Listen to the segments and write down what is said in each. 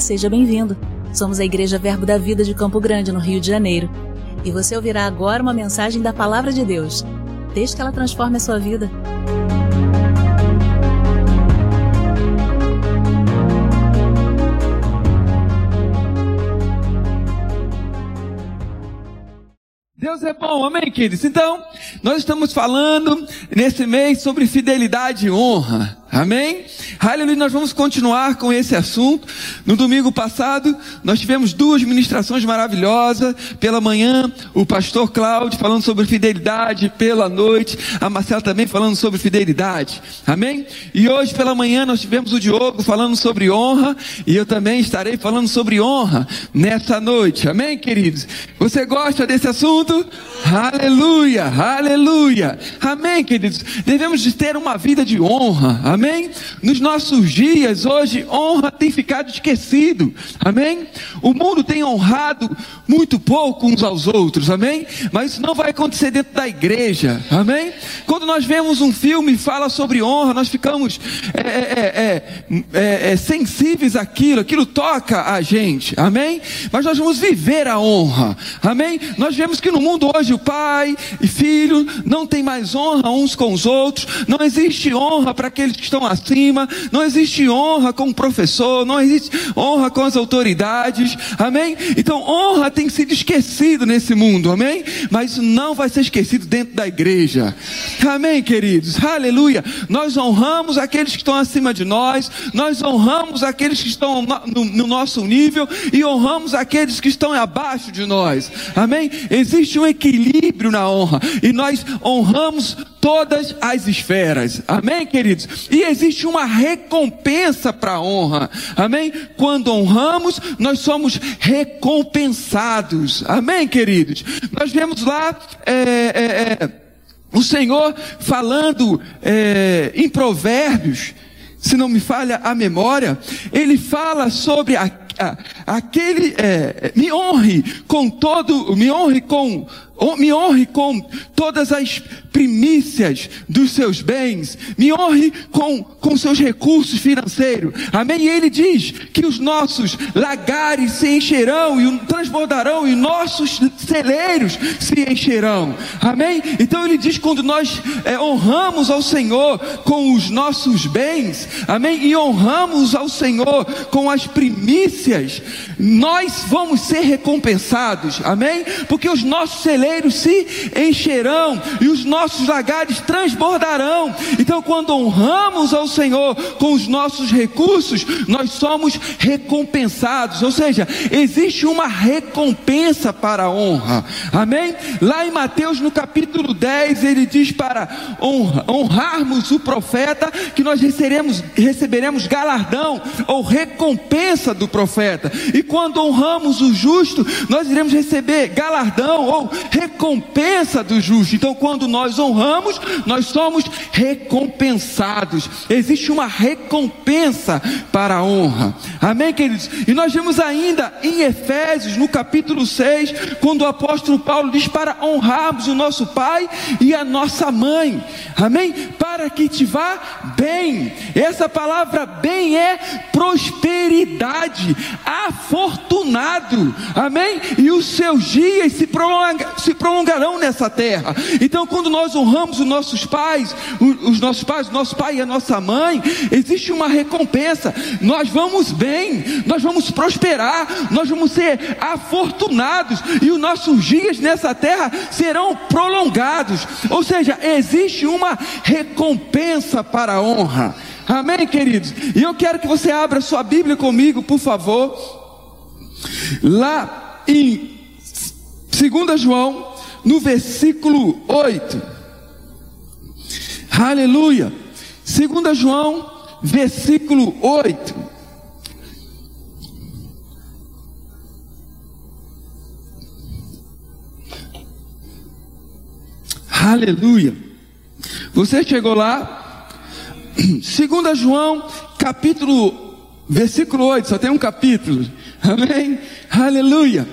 Seja bem-vindo. Somos a Igreja Verbo da Vida de Campo Grande, no Rio de Janeiro. E você ouvirá agora uma mensagem da Palavra de Deus. Desde que ela transforme a sua vida. Deus é bom, amém, queridos? Então, nós estamos falando nesse mês sobre fidelidade e honra. Amém? Aleluia, nós vamos continuar com esse assunto. No domingo passado, nós tivemos duas ministrações maravilhosas. Pela manhã, o pastor Cláudio falando sobre fidelidade. Pela noite, a Marcela também falando sobre fidelidade. Amém? E hoje, pela manhã, nós tivemos o Diogo falando sobre honra. E eu também estarei falando sobre honra nessa noite. Amém, queridos? Você gosta desse assunto? Aleluia, aleluia. Amém, queridos? Devemos ter uma vida de honra. Amém? Nos nossos dias, hoje, honra tem ficado esquecido. Amém? O mundo tem honrado muito pouco uns aos outros. Amém? Mas isso não vai acontecer dentro da igreja. Amém? Quando nós vemos um filme que fala sobre honra, nós ficamos é é, é, é, é, sensíveis àquilo, aquilo toca a gente. Amém? Mas nós vamos viver a honra. Amém? Nós vemos que no mundo hoje o pai e filho não tem mais honra uns com os outros. Não existe honra para aqueles que estão acima, não existe honra com o professor, não existe honra com as autoridades, amém? Então honra tem sido esquecido nesse mundo, amém? Mas isso não vai ser esquecido dentro da igreja, amém, queridos? Aleluia! Nós honramos aqueles que estão acima de nós, nós honramos aqueles que estão no, no nosso nível e honramos aqueles que estão abaixo de nós, amém? Existe um equilíbrio na honra e nós honramos todas as esferas. Amém, queridos? E existe uma recompensa para a honra. Amém? Quando honramos, nós somos recompensados. Amém, queridos? Nós vemos lá. É, é, é, o Senhor falando é, em Provérbios, se não me falha a memória, ele fala sobre a, a, aquele, é, me honre com todo, me honre com me honre com todas as primícias dos seus bens, me honre com, com seus recursos financeiros, amém? E ele diz que os nossos lagares se encherão e transbordarão e nossos celeiros se encherão, amém? Então ele diz quando nós é, honramos ao Senhor com os nossos bens, amém? E honramos ao Senhor com as primícias, nós vamos ser recompensados, amém? Porque os nossos celeiros celeiros se encherão e os nossos lagares transbordarão. Então, quando honramos ao Senhor com os nossos recursos, nós somos recompensados. Ou seja, existe uma recompensa para a honra. Amém? Lá em Mateus, no capítulo 10, ele diz para honrarmos o profeta que nós receberemos, receberemos galardão ou recompensa do profeta. E quando honramos o justo, nós iremos receber galardão ou recompensa do justo. Então, quando nós honramos, nós somos recompensados. Existe uma recompensa para a honra. Amém, queridos? E nós vemos ainda em Efésios, no capítulo 6, quando o apóstolo Paulo diz para honrarmos o nosso pai e a nossa mãe. Amém? Para que te vá bem. Essa palavra bem é prosperidade, afortunado. Amém? E os seus dias se prolongam se prolongarão nessa terra. Então, quando nós honramos os nossos pais, os nossos pais, nosso pai e a nossa mãe, existe uma recompensa. Nós vamos bem, nós vamos prosperar, nós vamos ser afortunados e os nossos dias nessa terra serão prolongados. Ou seja, existe uma recompensa para a honra. Amém, queridos? E eu quero que você abra sua Bíblia comigo, por favor. Lá em 2 João, no versículo 8. Aleluia. 2 João, versículo 8. Aleluia. Você chegou lá? 2 João, capítulo, versículo 8, só tem um capítulo. Amém? Aleluia.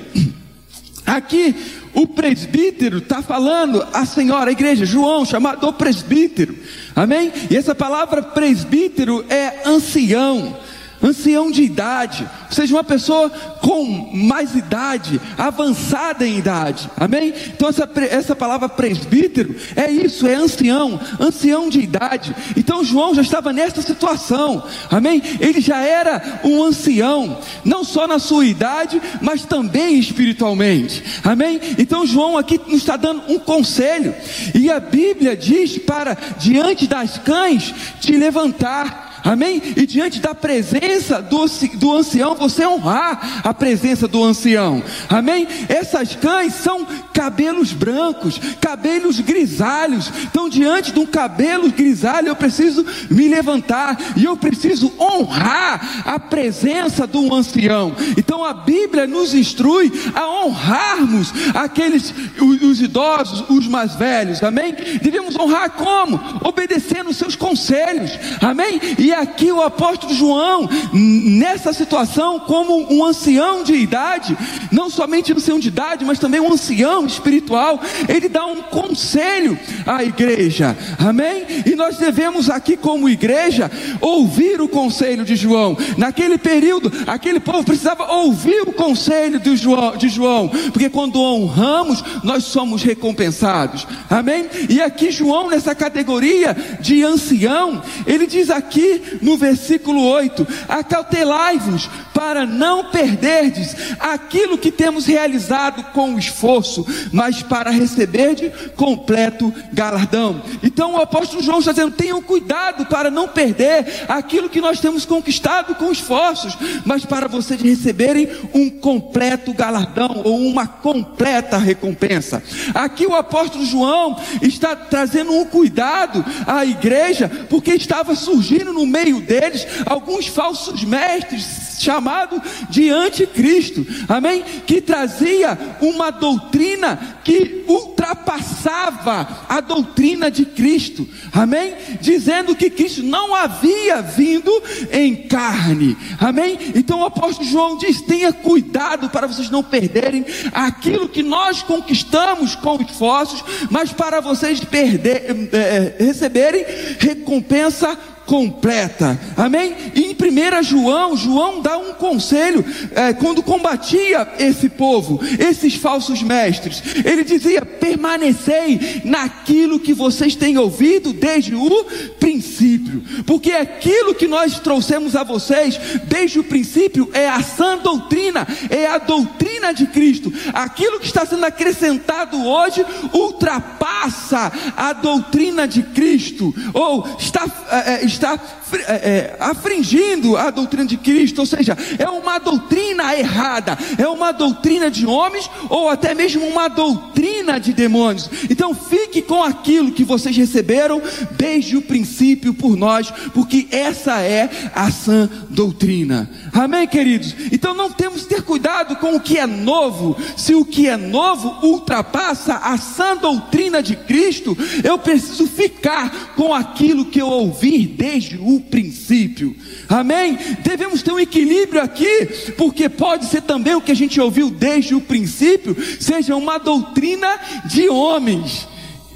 Aqui o presbítero está falando a senhora, a igreja, João, chamado presbítero, amém? E essa palavra presbítero é ancião, ancião de idade, ou seja, uma pessoa com mais idade, avançada em idade, amém? Então, essa, essa palavra presbítero é isso, é ancião, ancião de idade. Então, João já estava nessa situação, amém? Ele já era um ancião, não só na sua idade, mas também espiritualmente, amém? Então, João aqui nos está dando um conselho, e a Bíblia diz para diante das cães te levantar. Amém? E diante da presença do, do ancião, você honrar a presença do ancião. Amém? Essas cães são cabelos brancos, cabelos grisalhos. Então, diante de um cabelo grisalho, eu preciso me levantar e eu preciso honrar a presença do ancião. Então, a Bíblia nos instrui a honrarmos aqueles, os, os idosos, os mais velhos. Amém? Devemos honrar como? Obedecendo os seus conselhos. Amém? E aqui o apóstolo João, nessa situação, como um ancião de idade, não somente ancião de idade, mas também um ancião espiritual, ele dá um conselho à igreja, amém? E nós devemos aqui, como igreja, ouvir o conselho de João. Naquele período, aquele povo precisava ouvir o conselho de João, de João porque quando honramos, nós somos recompensados, amém? E aqui, João, nessa categoria de ancião, ele diz aqui no versículo 8: Acautelai-vos para não perderdes aquilo que temos realizado com esforço, mas para receber de completo galardão. Então o apóstolo João está dizendo: tenham cuidado para não perder aquilo que nós temos conquistado com esforços, mas para vocês receberem um completo galardão ou uma completa recompensa. Aqui o apóstolo João está trazendo um cuidado à igreja, porque estava surgindo no meio deles alguns falsos mestres chamado de anticristo, amém? Que trazia uma doutrina que ultrapassava a doutrina de Cristo, amém? Dizendo que Cristo não havia vindo em carne, amém? Então o apóstolo João diz: tenha cuidado para vocês não perderem aquilo que nós conquistamos com esforços, mas para vocês perder, é, receberem recompensa completa. Amém? E em 1 João, João dá um conselho é, quando combatia esse povo, esses falsos mestres. Ele dizia: permanecei naquilo que vocês têm ouvido desde o princípio, porque aquilo que nós trouxemos a vocês desde o princípio é a sã doutrina, é a doutrina de Cristo. Aquilo que está sendo acrescentado hoje ultrapassa a doutrina de Cristo, ou está, é, está é, é, afringindo a doutrina de Cristo, ou seja, é uma doutrina errada, é uma doutrina de homens ou até mesmo uma doutrina de demônios. Então fique com aquilo que vocês receberam desde o princípio por nós, porque essa é a sã doutrina. Amém, queridos? Então não temos que ter cuidado com o que é novo. Se o que é novo ultrapassa a sã doutrina de Cristo, eu preciso ficar com aquilo que eu ouvi desde o princípio. Amém? Devemos ter um equilíbrio aqui, porque pode ser também o que a gente ouviu desde o princípio, seja uma doutrina de homens.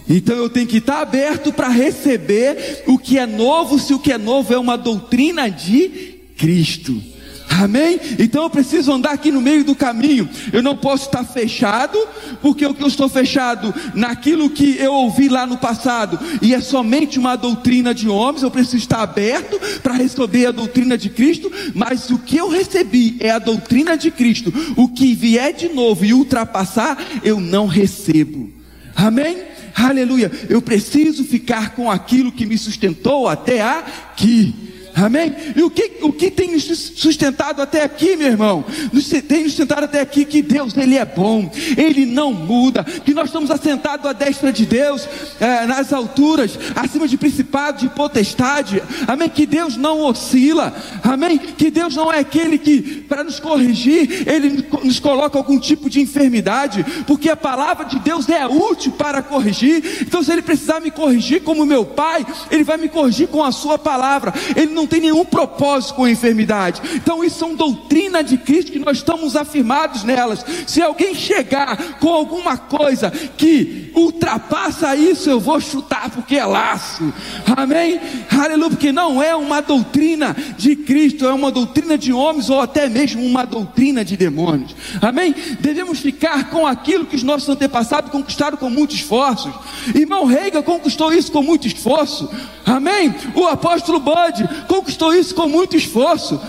Então eu tenho que estar aberto para receber o que é novo, se o que é novo é uma doutrina de Cristo. Amém? Então eu preciso andar aqui no meio do caminho. Eu não posso estar fechado, porque o que eu estou fechado naquilo que eu ouvi lá no passado e é somente uma doutrina de homens. Eu preciso estar aberto para receber a doutrina de Cristo. Mas o que eu recebi é a doutrina de Cristo. O que vier de novo e ultrapassar, eu não recebo. Amém? Aleluia. Eu preciso ficar com aquilo que me sustentou até aqui. Amém? E o que, o que tem nos sustentado até aqui, meu irmão? Nos, tem nos sustentado até aqui que Deus, Ele é bom, Ele não muda, que nós estamos assentados à destra de Deus, é, nas alturas, acima de principado, de potestade, amém? Que Deus não oscila, amém? Que Deus não é aquele que, para nos corrigir, Ele nos coloca algum tipo de enfermidade, porque a palavra de Deus é útil para corrigir, então se Ele precisar me corrigir como meu Pai, Ele vai me corrigir com a Sua palavra, Ele não não tem nenhum propósito com a enfermidade. Então, isso são doutrina de Cristo que nós estamos afirmados nelas. Se alguém chegar com alguma coisa que ultrapassa isso, eu vou chutar porque é laço. Amém? Aleluia, porque não é uma doutrina de Cristo, é uma doutrina de homens ou até mesmo uma doutrina de demônios. Amém? Devemos ficar com aquilo que os nossos antepassados conquistaram com muitos esforços. Irmão Reiga conquistou isso com muito esforço. Amém? O apóstolo Bode conquistou isso com muito esforço.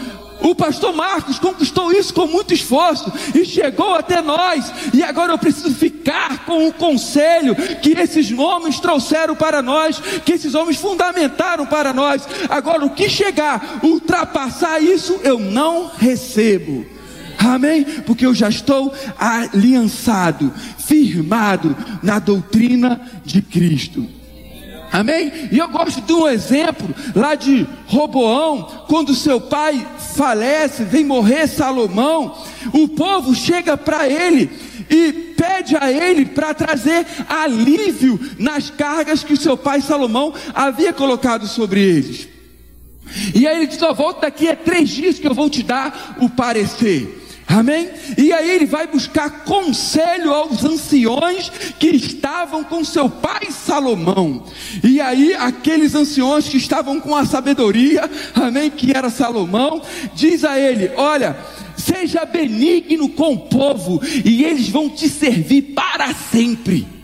O pastor Marcos conquistou isso com muito esforço e chegou até nós. E agora eu preciso ficar com o conselho que esses homens trouxeram para nós, que esses homens fundamentaram para nós. Agora, o que chegar, ultrapassar isso, eu não recebo. Amém? Porque eu já estou aliançado, firmado na doutrina de Cristo. Amém? E eu gosto de um exemplo lá de Roboão, quando seu pai falece, vem morrer Salomão, o povo chega para ele e pede a ele para trazer alívio nas cargas que seu pai Salomão havia colocado sobre eles. E aí ele diz: Ó, volta daqui a três dias que eu vou te dar o parecer. Amém? E aí ele vai buscar conselho aos anciões que estavam com seu pai Salomão. E aí aqueles anciões que estavam com a sabedoria, amém, que era Salomão, diz a ele: "Olha, seja benigno com o povo e eles vão te servir para sempre."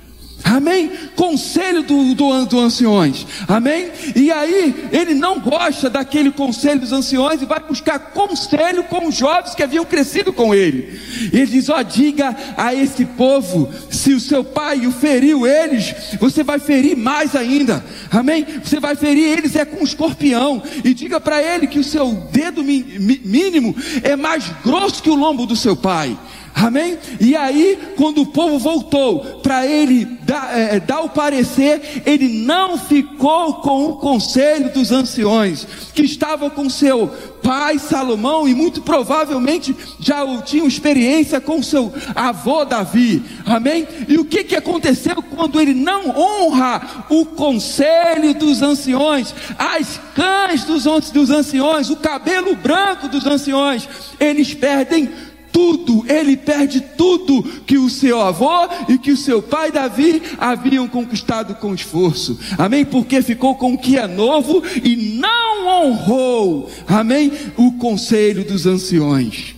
Amém? Conselho do, do, do anciões. Amém? E aí, ele não gosta daquele conselho dos anciões e vai buscar conselho com os jovens que haviam crescido com ele. Ele diz: Ó, diga a esse povo: se o seu pai o feriu eles, você vai ferir mais ainda. Amém? Você vai ferir eles é com um escorpião. E diga para ele que o seu dedo mínimo é mais grosso que o lombo do seu pai. Amém? E aí, quando o povo voltou para ele dar, é, dar, o parecer, ele não ficou com o conselho dos anciões, que estavam com seu pai Salomão e muito provavelmente já tinham experiência com seu avô Davi. Amém? E o que, que aconteceu quando ele não honra o conselho dos anciões, as cães dos, dos anciões, o cabelo branco dos anciões? Eles perdem tudo, ele perde tudo que o seu avô e que o seu pai Davi haviam conquistado com esforço. Amém? Porque ficou com o que é novo e não honrou, amém? O conselho dos anciões.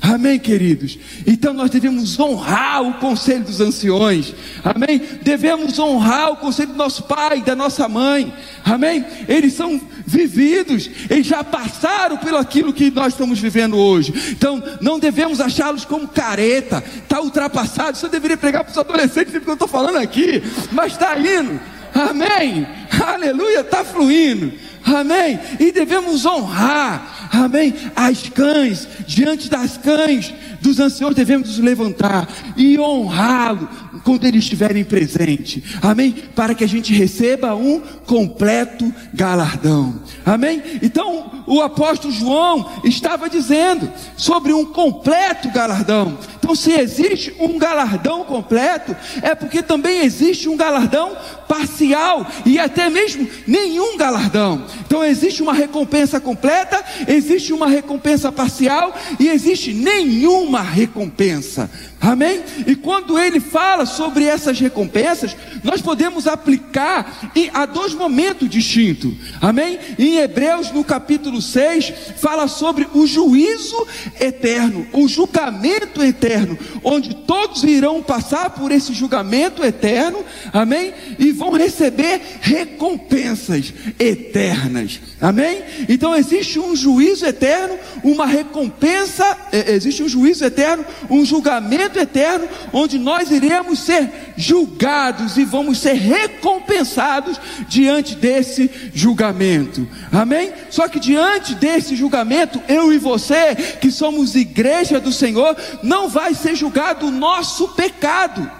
Amém, queridos? Então nós devemos honrar o conselho dos anciões. Amém? Devemos honrar o conselho do nosso pai, da nossa mãe. Amém? Eles são vividos, eles já passaram pelo aquilo que nós estamos vivendo hoje. Então não devemos achá-los como careta, está ultrapassado. Eu deveria pregar para os adolescentes, porque eu estou falando aqui, mas está indo. Amém? Aleluia, está fluindo. Amém? E devemos honrar, amém? As cães, diante das cães dos anciãos, devemos nos levantar e honrá-lo quando eles estiverem presente, amém? Para que a gente receba um completo galardão, amém? Então, o apóstolo João estava dizendo sobre um completo galardão. Então, se existe um galardão completo, é porque também existe um galardão parcial e até mesmo nenhum galardão. Então, existe uma recompensa completa, existe uma recompensa parcial e existe nenhuma recompensa. Amém? E quando ele fala sobre essas recompensas, nós podemos aplicar a dois momentos distintos. Amém? Em Hebreus, no capítulo 6, fala sobre o juízo eterno, o julgamento eterno, onde todos irão passar por esse julgamento eterno. Amém? E vão receber recompensas eternas. Amém? Então existe um juízo eterno, uma recompensa, é, existe um juízo eterno, um julgamento julgamento eterno, onde nós iremos ser julgados e vamos ser recompensados diante desse julgamento. Amém? Só que diante desse julgamento, eu e você, que somos igreja do Senhor, não vai ser julgado o nosso pecado.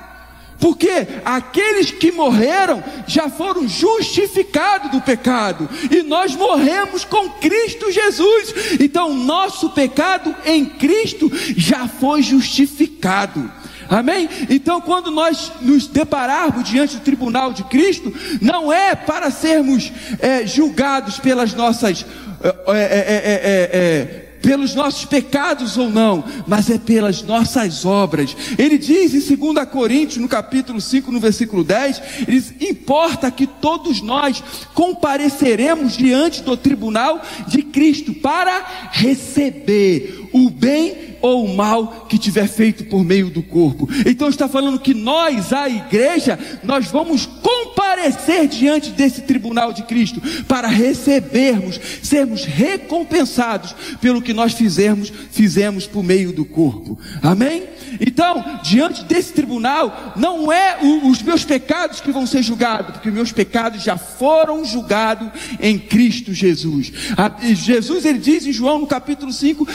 Porque aqueles que morreram já foram justificados do pecado, e nós morremos com Cristo Jesus. Então, nosso pecado em Cristo já foi justificado. Amém? Então, quando nós nos depararmos diante do tribunal de Cristo, não é para sermos é, julgados pelas nossas é, é, pelos nossos pecados ou não, mas é pelas nossas obras. Ele diz em 2 Coríntios, no capítulo 5, no versículo 10, ele diz, importa que todos nós compareceremos diante do tribunal de Cristo para receber o bem ou o mal que tiver feito por meio do corpo. Então está falando que nós, a igreja, nós vamos comparecer diante desse tribunal de Cristo para recebermos, sermos recompensados pelo que nós fizermos, fizemos por meio do corpo. Amém? Então, diante desse tribunal, não é o, os meus pecados que vão ser julgados, porque meus pecados já foram julgados em Cristo Jesus. A, Jesus ele diz em João no capítulo 5: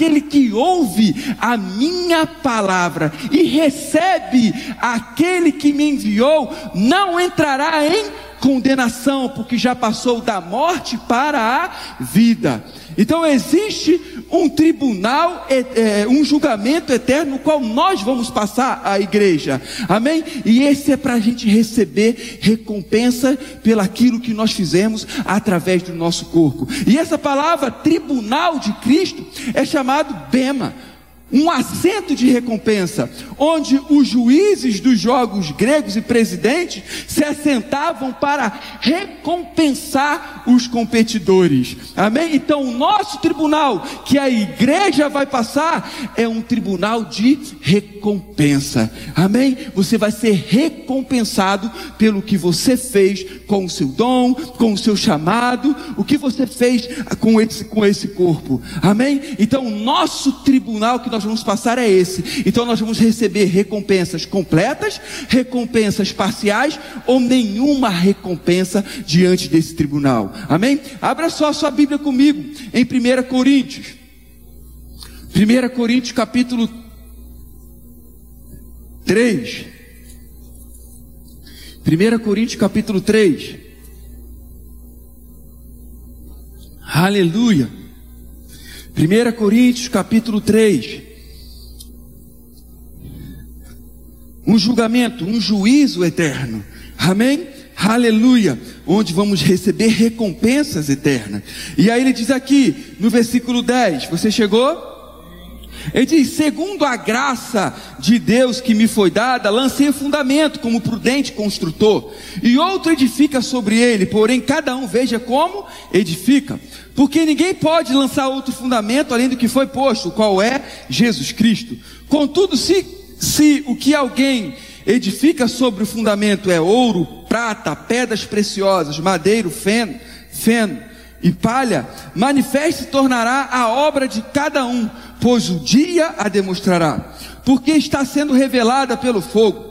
aquele que ouve a minha palavra e recebe aquele que me enviou, não entrará em condenação, porque já passou da morte para a vida. Então existe um tribunal, é, um julgamento eterno, no qual nós vamos passar a igreja, amém? E esse é para a gente receber recompensa pelaquilo que nós fizemos através do nosso corpo. E essa palavra tribunal de Cristo é chamado Bema um assento de recompensa, onde os juízes dos jogos gregos e presidentes se assentavam para recompensar os competidores. Amém? Então, o nosso tribunal, que a igreja vai passar, é um tribunal de recompensa. Amém? Você vai ser recompensado pelo que você fez com o seu dom, com o seu chamado, o que você fez com esse, com esse corpo. Amém? Então, o nosso tribunal que nós nós vamos passar é esse. Então nós vamos receber recompensas completas, recompensas parciais ou nenhuma recompensa diante desse tribunal. Amém? Abra só a sua Bíblia comigo em 1 Coríntios. 1 Coríntios capítulo 3. 1 Coríntios capítulo 3. Aleluia. 1 Coríntios capítulo 3. Um julgamento, um juízo eterno. Amém? Aleluia, onde vamos receber recompensas eternas. E aí ele diz aqui, no versículo 10, você chegou? Ele diz: segundo a graça de Deus que me foi dada, lancei fundamento como prudente construtor, e outro edifica sobre ele, porém cada um veja como edifica, porque ninguém pode lançar outro fundamento além do que foi posto, qual é Jesus Cristo. Contudo, se se o que alguém edifica sobre o fundamento é ouro, prata, pedras preciosas, madeiro, feno, feno e palha, manifeste tornará a obra de cada um, pois o dia a demonstrará, porque está sendo revelada pelo fogo.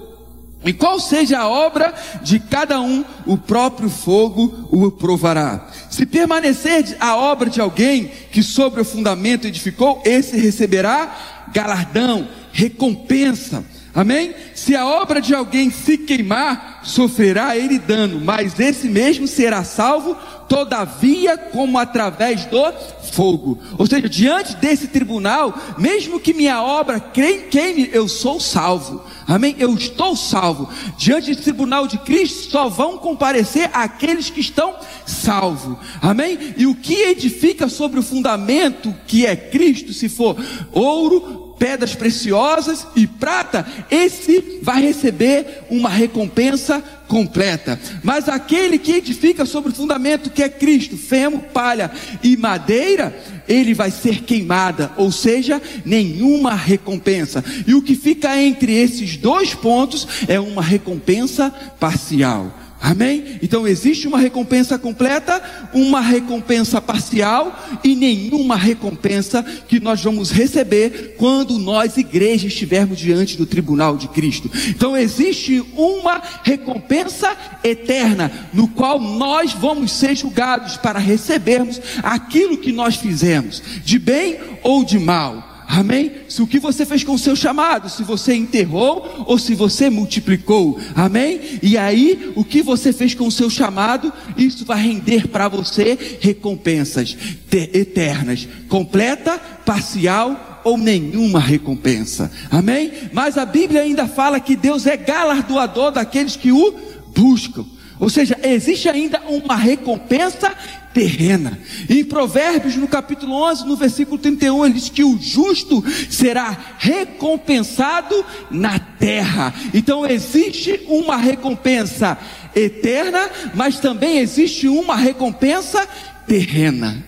E qual seja a obra de cada um, o próprio fogo o provará. Se permanecer a obra de alguém que sobre o fundamento edificou, esse receberá galardão, recompensa. Amém? Se a obra de alguém se queimar, sofrerá ele dano, mas esse mesmo será salvo, todavia, como através do fogo. Ou seja, diante desse tribunal, mesmo que minha obra queime, eu sou salvo. Amém? Eu estou salvo. Diante desse tribunal de Cristo, só vão comparecer aqueles que estão salvos. Amém? E o que edifica sobre o fundamento que é Cristo, se for ouro, pedras preciosas e prata, esse vai receber uma recompensa completa. Mas aquele que edifica sobre o fundamento que é Cristo, feno, palha e madeira, ele vai ser queimada, ou seja, nenhuma recompensa. E o que fica entre esses dois pontos é uma recompensa parcial. Amém? Então existe uma recompensa completa, uma recompensa parcial e nenhuma recompensa que nós vamos receber quando nós, igreja, estivermos diante do tribunal de Cristo. Então existe uma recompensa eterna, no qual nós vamos ser julgados para recebermos aquilo que nós fizemos, de bem ou de mal. Amém? Se o que você fez com o seu chamado, se você enterrou ou se você multiplicou. Amém? E aí, o que você fez com o seu chamado, isso vai render para você recompensas eternas, completa, parcial ou nenhuma recompensa. Amém? Mas a Bíblia ainda fala que Deus é galardoador daqueles que o buscam. Ou seja, existe ainda uma recompensa terrena. Em Provérbios, no capítulo 11, no versículo 31, ele diz que o justo será recompensado na terra. Então existe uma recompensa eterna, mas também existe uma recompensa terrena.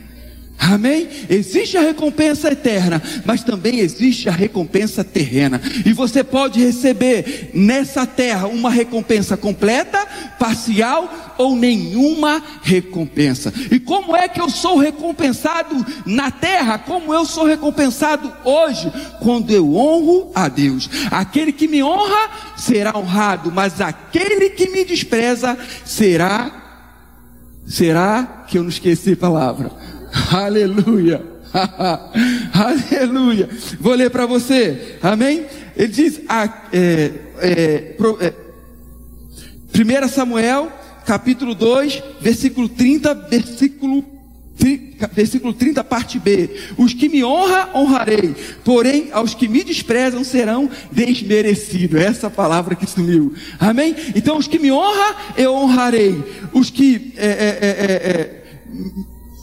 Amém? Existe a recompensa eterna, mas também existe a recompensa terrena. E você pode receber nessa terra uma recompensa completa, parcial ou nenhuma recompensa. E como é que eu sou recompensado na terra? Como eu sou recompensado hoje? Quando eu honro a Deus. Aquele que me honra será honrado, mas aquele que me despreza será será que eu não esqueci a palavra? Aleluia. Aleluia. Vou ler para você. Amém? Ele diz, é, é, pro, é, 1 Samuel, capítulo 2, versículo 30, versículo, versículo 30, parte B. Os que me honram, honrarei. Porém, aos que me desprezam serão desmerecidos. Essa palavra que sumiu. Amém? Então, os que me honram, eu honrarei. Os que é, é, é,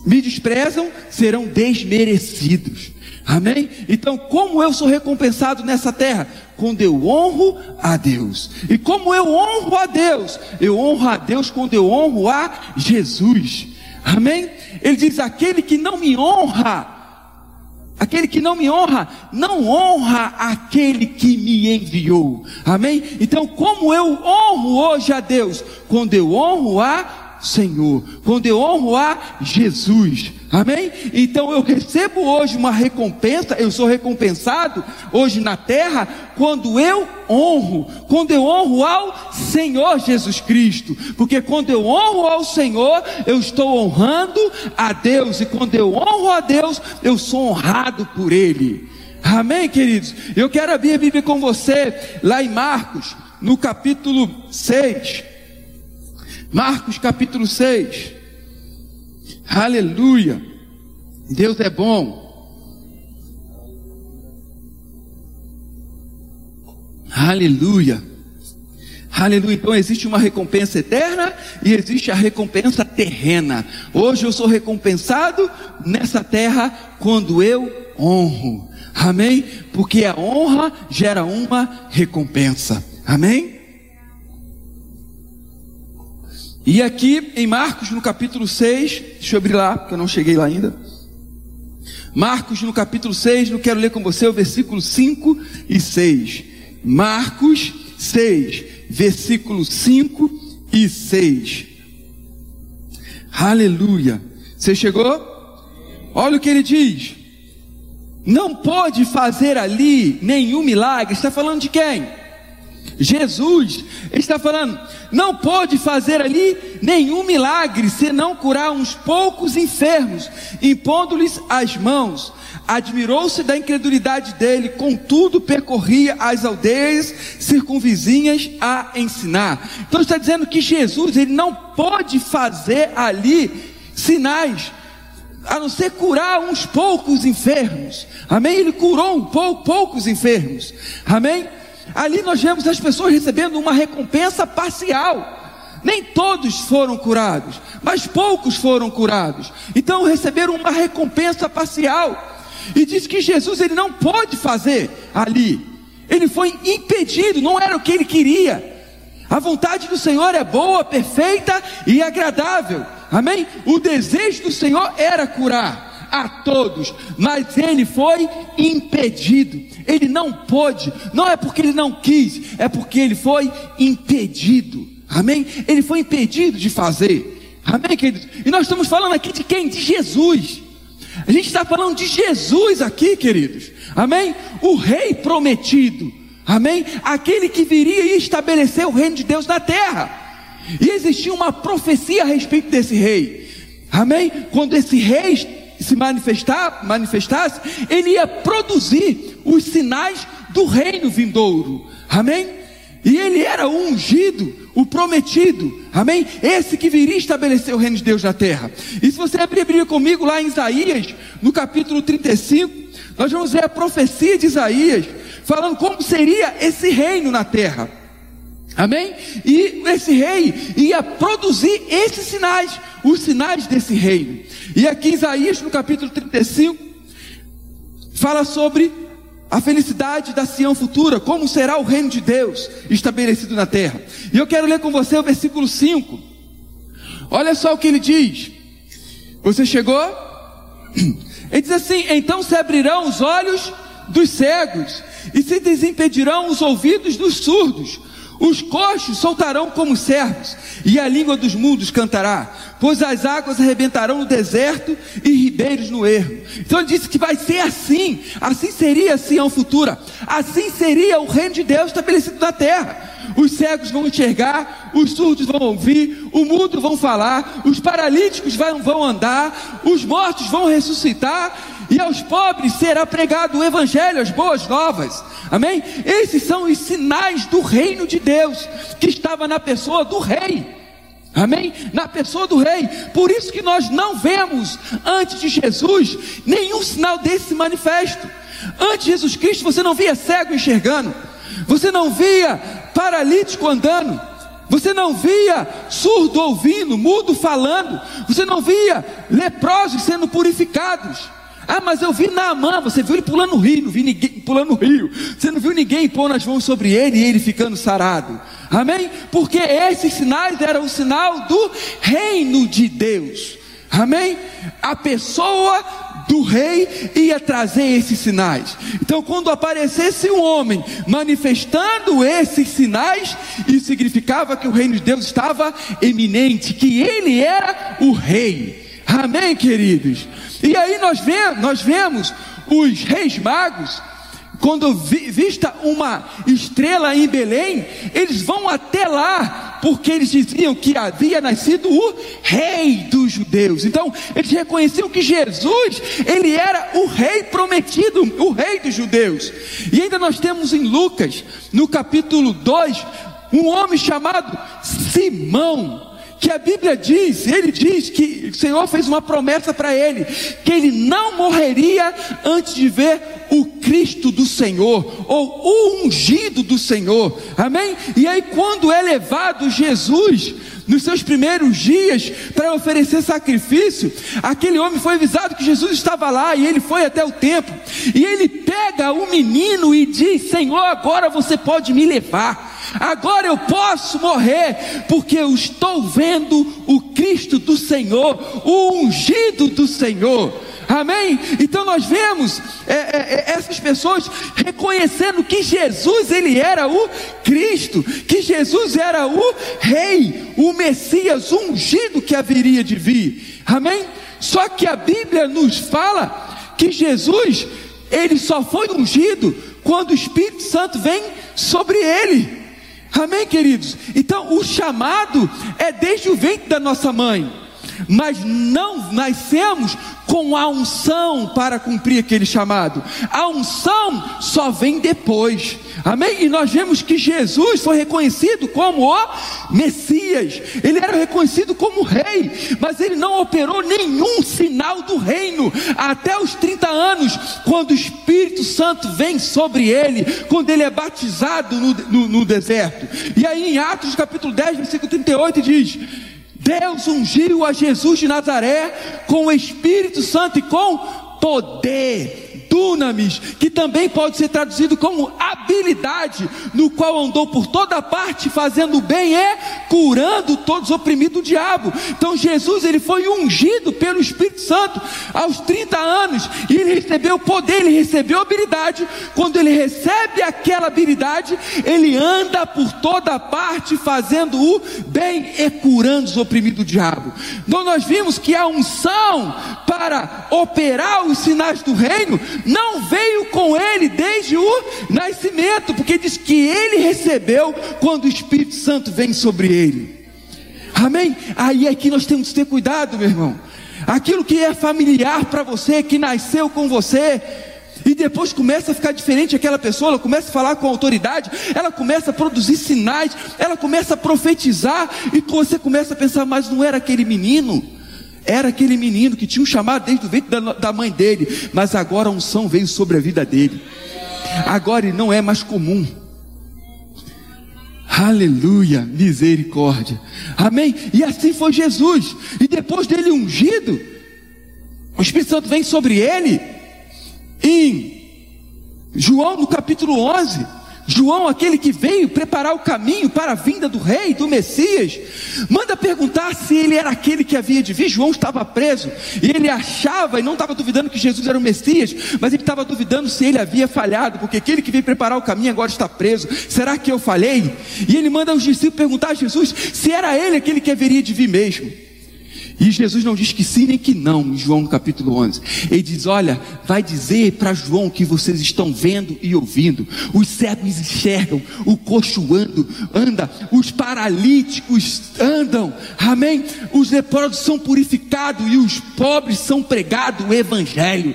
me desprezam, serão desmerecidos. Amém? Então, como eu sou recompensado nessa terra? Quando eu honro a Deus. E como eu honro a Deus? Eu honro a Deus quando eu honro a Jesus. Amém? Ele diz: aquele que não me honra, aquele que não me honra, não honra aquele que me enviou. Amém? Então, como eu honro hoje a Deus? Quando eu honro a Senhor, quando eu honro a Jesus, amém? Então eu recebo hoje uma recompensa, eu sou recompensado hoje na terra, quando eu honro, quando eu honro ao Senhor Jesus Cristo, porque quando eu honro ao Senhor, eu estou honrando a Deus, e quando eu honro a Deus, eu sou honrado por Ele, amém, queridos? Eu quero abrir a Bíblia com você, lá em Marcos, no capítulo 6. Marcos capítulo 6. Aleluia. Deus é bom. Aleluia. Aleluia. Então existe uma recompensa eterna e existe a recompensa terrena. Hoje eu sou recompensado nessa terra quando eu honro. Amém? Porque a honra gera uma recompensa. Amém? E aqui em Marcos, no capítulo 6, deixa eu abrir lá, porque eu não cheguei lá ainda. Marcos, no capítulo 6, eu quero ler com você o versículo 5 e 6. Marcos 6, versículo 5 e 6. Aleluia. Você chegou? Olha o que ele diz. Não pode fazer ali nenhum milagre. Está falando de quem? Jesus está falando, não pode fazer ali nenhum milagre, senão curar uns poucos enfermos, impondo-lhes as mãos. Admirou-se da incredulidade dele, contudo percorria as aldeias circunvizinhas a ensinar. Então está dizendo que Jesus ele não pode fazer ali sinais, a não ser curar uns poucos enfermos. Amém? Ele curou um pouco, poucos enfermos. Amém? Ali nós vemos as pessoas recebendo uma recompensa parcial. Nem todos foram curados, mas poucos foram curados. Então receberam uma recompensa parcial. E diz que Jesus ele não pode fazer ali. Ele foi impedido, não era o que ele queria. A vontade do Senhor é boa, perfeita e agradável. Amém? O desejo do Senhor era curar a todos, mas ele foi impedido. Ele não pôde, não é porque ele não quis, é porque ele foi impedido. Amém? Ele foi impedido de fazer. Amém, queridos? E nós estamos falando aqui de quem? De Jesus. A gente está falando de Jesus aqui, queridos. Amém? O rei prometido. Amém? Aquele que viria e estabelecer o reino de Deus na terra. E existia uma profecia a respeito desse rei. Amém? Quando esse rei se manifestar, manifestasse, ele ia produzir os sinais do reino vindouro. Amém? E ele era o ungido, o prometido. Amém? Esse que viria estabelecer o reino de Deus na terra. E se você abrir, comigo lá em Isaías, no capítulo 35, nós vamos ver a profecia de Isaías, falando como seria esse reino na terra. Amém? E esse rei ia produzir esses sinais, os sinais desse reino. E aqui Isaías, no capítulo 35, fala sobre a felicidade da Sião futura, como será o reino de Deus estabelecido na terra. E eu quero ler com você o versículo 5. Olha só o que ele diz. Você chegou? Ele diz assim: Então se abrirão os olhos dos cegos, e se desimpedirão os ouvidos dos surdos. Os coxos soltarão como servos, e a língua dos mudos cantará, pois as águas arrebentarão no deserto e ribeiros no erro. Então ele disse que vai ser assim, assim seria a Sião futura, assim seria o reino de Deus estabelecido na terra. Os cegos vão enxergar, os surdos vão ouvir, o mudo vão falar, os paralíticos vão andar, os mortos vão ressuscitar, e aos pobres será pregado o evangelho, as boas novas. Amém? Esses são os sinais do reino de Deus que estava na pessoa do rei. Amém? Na pessoa do rei. Por isso que nós não vemos antes de Jesus nenhum sinal desse manifesto. Antes de Jesus Cristo você não via cego enxergando. Você não via paralítico andando. Você não via surdo ouvindo, mudo falando. Você não via leprosos sendo purificados. Ah, mas eu vi Naamã, você viu ele pulando no rio, não vi ninguém pulando no rio. Você não viu ninguém pôr as mãos sobre ele e ele ficando sarado. Amém? Porque esses sinais eram o sinal do reino de Deus. Amém? A pessoa do rei ia trazer esses sinais. Então, quando aparecesse um homem manifestando esses sinais, isso significava que o reino de Deus estava eminente, que ele era o rei. Amém, queridos? E aí nós vemos, nós vemos os reis magos, quando vi, vista uma estrela em Belém, eles vão até lá, porque eles diziam que havia nascido o rei dos judeus. Então, eles reconheciam que Jesus, ele era o rei prometido, o rei dos judeus. E ainda nós temos em Lucas, no capítulo 2, um homem chamado Simão que a Bíblia diz, ele diz que o Senhor fez uma promessa para ele, que ele não morreria antes de ver o Cristo do Senhor, ou o ungido do Senhor, amém? E aí, quando é levado Jesus, nos seus primeiros dias, para oferecer sacrifício, aquele homem foi avisado que Jesus estava lá, e ele foi até o templo, e ele pega o menino e diz: Senhor, agora você pode me levar. Agora eu posso morrer, porque eu estou vendo o Cristo do Senhor, o ungido do Senhor. Amém? Então nós vemos é, é, é, essas pessoas reconhecendo que Jesus ele era o Cristo, que Jesus era o Rei, o Messias ungido que haveria de vir. Amém? Só que a Bíblia nos fala que Jesus ele só foi ungido quando o Espírito Santo vem sobre ele. Amém, queridos? Então, o chamado é desde o ventre da nossa mãe, mas não nascemos com a unção para cumprir aquele chamado. A unção só vem depois. Amém? E nós vemos que Jesus foi reconhecido como o Messias. Ele era reconhecido como rei, mas ele não operou nenhum sinal do reino até os 30 anos, quando o Espírito Santo vem sobre ele, quando ele é batizado no, no, no deserto. E aí em Atos capítulo 10, versículo 38 diz: Deus ungiu a Jesus de Nazaré com o Espírito Santo e com poder dunamis, que também pode ser traduzido como habilidade, no qual andou por toda parte fazendo bem e curando todos oprimidos do diabo. Então Jesus ele foi ungido pelo Espírito Santo aos 30 anos e ele recebeu poder, ele recebeu habilidade. Quando ele recebe aquela habilidade, ele anda por toda parte fazendo o bem e curando os oprimidos do diabo. Então nós vimos que a unção para operar os sinais do reino não veio com ele desde o nascimento, porque diz que ele recebeu quando o Espírito Santo vem sobre ele. Amém? Aí é que nós temos que ter cuidado, meu irmão. Aquilo que é familiar para você, que nasceu com você, e depois começa a ficar diferente aquela pessoa, ela começa a falar com autoridade, ela começa a produzir sinais, ela começa a profetizar, e você começa a pensar, mas não era aquele menino? Era aquele menino que tinha um chamado desde o ventre da, da mãe dele, mas agora a unção veio sobre a vida dele. Agora ele não é mais comum. Aleluia, misericórdia. Amém? E assim foi Jesus. E depois dele ungido, o Espírito Santo vem sobre ele. Em João, no capítulo 11, João, aquele que veio preparar o caminho para a vinda do rei, do Messias, manda perguntar se ele era aquele que havia de vir. João estava preso e ele achava e não estava duvidando que Jesus era o Messias, mas ele estava duvidando se ele havia falhado, porque aquele que veio preparar o caminho agora está preso. Será que eu falhei? E ele manda os discípulos perguntar a Jesus se era ele aquele que haveria de vir mesmo. E Jesus não diz que sim nem que não, em João capítulo 11. Ele diz: Olha, vai dizer para João que vocês estão vendo e ouvindo. Os cegos enxergam, o coxo anda, anda, os paralíticos andam, amém? Os leprosos são purificados e os pobres são pregados o evangelho.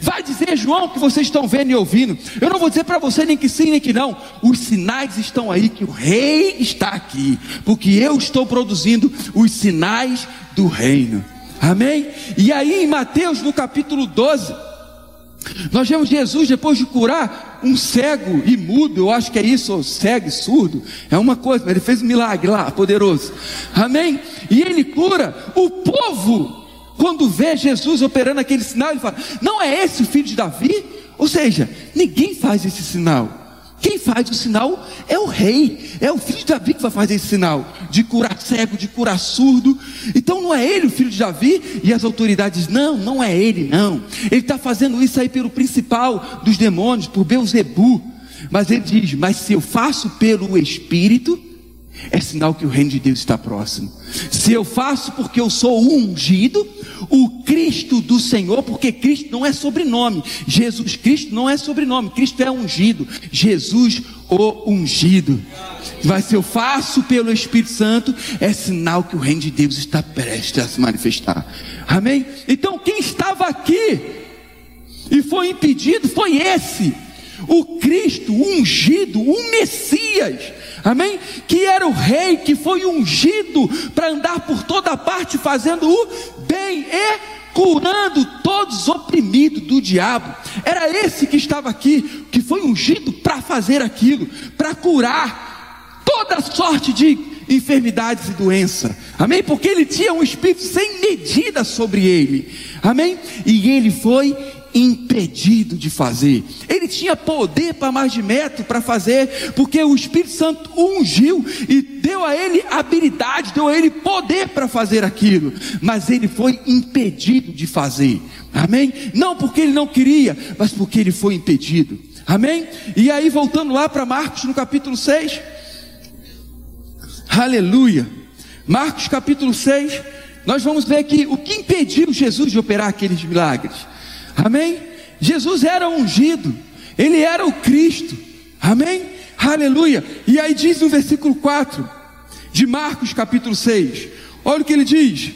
Vai dizer, João, que vocês estão vendo e ouvindo. Eu não vou dizer para você nem que sim, nem que não. Os sinais estão aí, que o rei está aqui. Porque eu estou produzindo os sinais do reino. Amém? E aí em Mateus, no capítulo 12, nós vemos Jesus, depois de curar um cego e mudo, eu acho que é isso, ou cego e surdo, é uma coisa, mas ele fez um milagre lá, poderoso. Amém? E ele cura o povo quando vê Jesus operando aquele sinal, ele fala: Não é esse o filho de Davi? Ou seja, ninguém faz esse sinal. Quem faz o sinal é o rei, é o filho de Davi que vai fazer esse sinal de curar cego, de curar surdo. Então não é ele o filho de Davi e as autoridades não, não é ele não. Ele está fazendo isso aí pelo principal dos demônios, por Beuzebu. Mas ele diz: Mas se eu faço pelo Espírito, é sinal que o reino de Deus está próximo. Se eu faço porque eu sou ungido, o Cristo do Senhor, porque Cristo não é sobrenome, Jesus Cristo não é sobrenome, Cristo é ungido, Jesus o ungido. Mas se eu faço pelo Espírito Santo, é sinal que o reino de Deus está prestes a se manifestar. Amém? Então quem estava aqui e foi impedido foi esse, o Cristo ungido, o Messias amém? Que era o rei que foi ungido para andar por toda parte fazendo o bem e curando todos os oprimidos do diabo. Era esse que estava aqui, que foi ungido para fazer aquilo, para curar toda sorte de enfermidades e doença. Amém? Porque ele tinha um espírito sem medida sobre ele. Amém? E ele foi impedido de fazer. Ele tinha poder para mais de metro para fazer, porque o Espírito Santo ungiu e deu a ele habilidade, deu a ele poder para fazer aquilo, mas ele foi impedido de fazer. Amém? Não porque ele não queria, mas porque ele foi impedido. Amém? E aí voltando lá para Marcos no capítulo 6. Aleluia. Marcos capítulo 6, nós vamos ver aqui o que impediu Jesus de operar aqueles milagres. Amém? Jesus era ungido, ele era o Cristo. Amém? Aleluia. E aí diz no versículo 4 de Marcos, capítulo 6. Olha o que ele diz.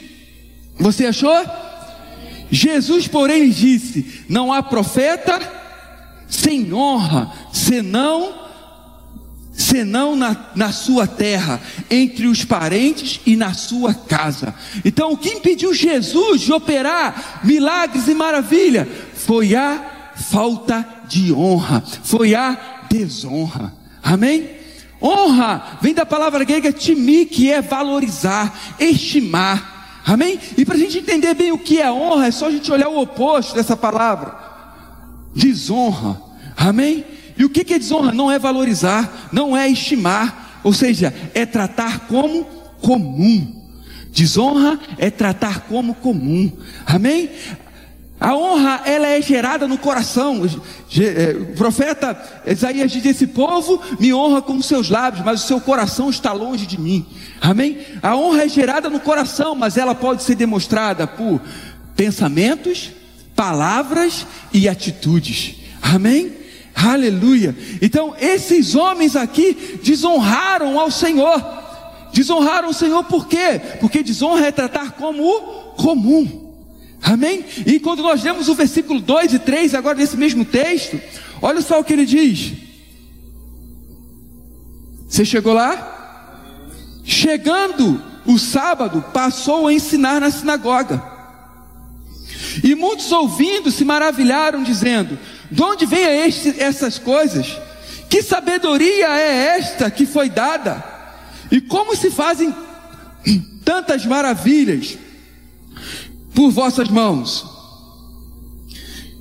Você achou? Jesus, porém, disse: Não há profeta sem honra, senão senão na, na sua terra, entre os parentes e na sua casa. Então, o que impediu Jesus de operar milagres e maravilha foi a falta de honra, foi a desonra. Amém? Honra vem da palavra grega timi, que é valorizar, estimar. Amém? E para a gente entender bem o que é honra, é só a gente olhar o oposto dessa palavra: desonra. Amém? E o que é desonra? Não é valorizar, não é estimar, ou seja, é tratar como comum. Desonra é tratar como comum. Amém? A honra, ela é gerada no coração. É, o profeta Isaías diz: Esse povo me honra com seus lábios, mas o seu coração está longe de mim. Amém? A honra é gerada no coração, mas ela pode ser demonstrada por pensamentos, palavras e atitudes. Amém? Aleluia. Então, esses homens aqui desonraram ao Senhor. Desonraram o Senhor por quê? Porque desonra é tratar como o comum. Amém? E quando nós lemos o versículo 2 e 3, agora nesse mesmo texto, olha só o que ele diz. Você chegou lá? Chegando o sábado, passou a ensinar na sinagoga. E muitos ouvindo se maravilharam, dizendo: de onde vêm essas coisas? Que sabedoria é esta que foi dada? E como se fazem tantas maravilhas por vossas mãos?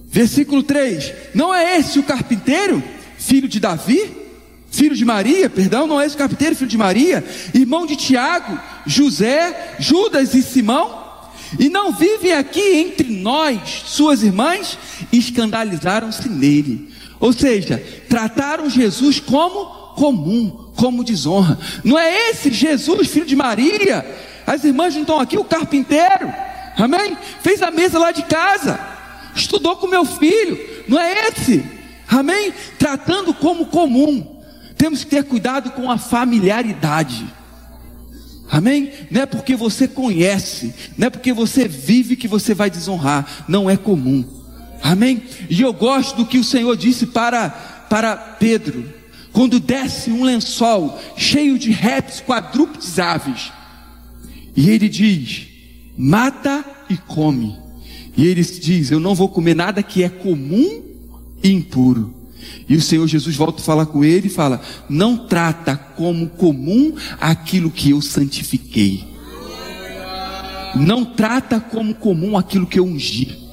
Versículo 3: Não é esse o carpinteiro, filho de Davi? Filho de Maria, perdão, não é esse o carpinteiro, filho de Maria, irmão de Tiago, José, Judas e Simão? E não vivem aqui entre nós, suas irmãs? Escandalizaram-se nele. Ou seja, trataram Jesus como comum, como desonra. Não é esse Jesus, filho de Maria? As irmãs não estão aqui, o carpinteiro, amém? Fez a mesa lá de casa, estudou com meu filho, não é esse, amém? Tratando como comum. Temos que ter cuidado com a familiaridade. Amém? Não é porque você conhece, não é porque você vive que você vai desonrar, não é comum. Amém? E eu gosto do que o Senhor disse para, para Pedro, quando desce um lençol cheio de répteis, quadrúpedes aves, e ele diz: mata e come. E ele diz: Eu não vou comer nada que é comum e impuro. E o Senhor Jesus volta a falar com ele e fala: Não trata como comum aquilo que eu santifiquei. Não trata como comum aquilo que eu ungi.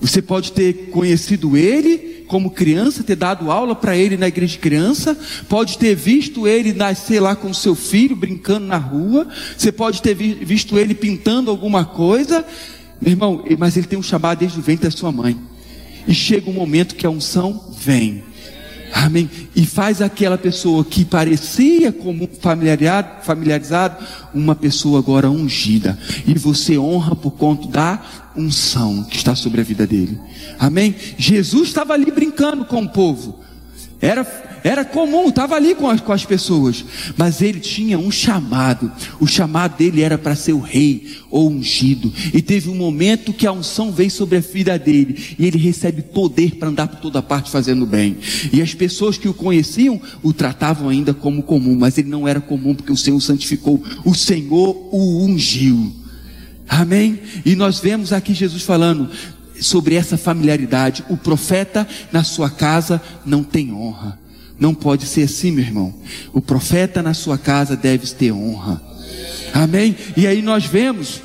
Você pode ter conhecido ele como criança, ter dado aula para ele na igreja de criança, pode ter visto ele nascer lá com seu filho brincando na rua, você pode ter visto ele pintando alguma coisa, meu irmão, mas ele tem um chamado desde o ventre da sua mãe. E chega um momento que a unção vem. Amém. E faz aquela pessoa que parecia como familiarizado, familiarizado, uma pessoa agora ungida. E você honra por conta da unção que está sobre a vida dele. Amém. Jesus estava ali brincando com o povo. Era era comum, estava ali com as, com as pessoas, mas ele tinha um chamado. O chamado dele era para ser o rei ou ungido. E teve um momento que a unção veio sobre a vida dele, e ele recebe poder para andar por toda parte fazendo bem. E as pessoas que o conheciam o tratavam ainda como comum, mas ele não era comum porque o Senhor o santificou, o Senhor o ungiu. Amém? E nós vemos aqui Jesus falando sobre essa familiaridade. O profeta na sua casa não tem honra. Não pode ser assim, meu irmão. O profeta na sua casa deve ter honra. Amém? E aí nós vemos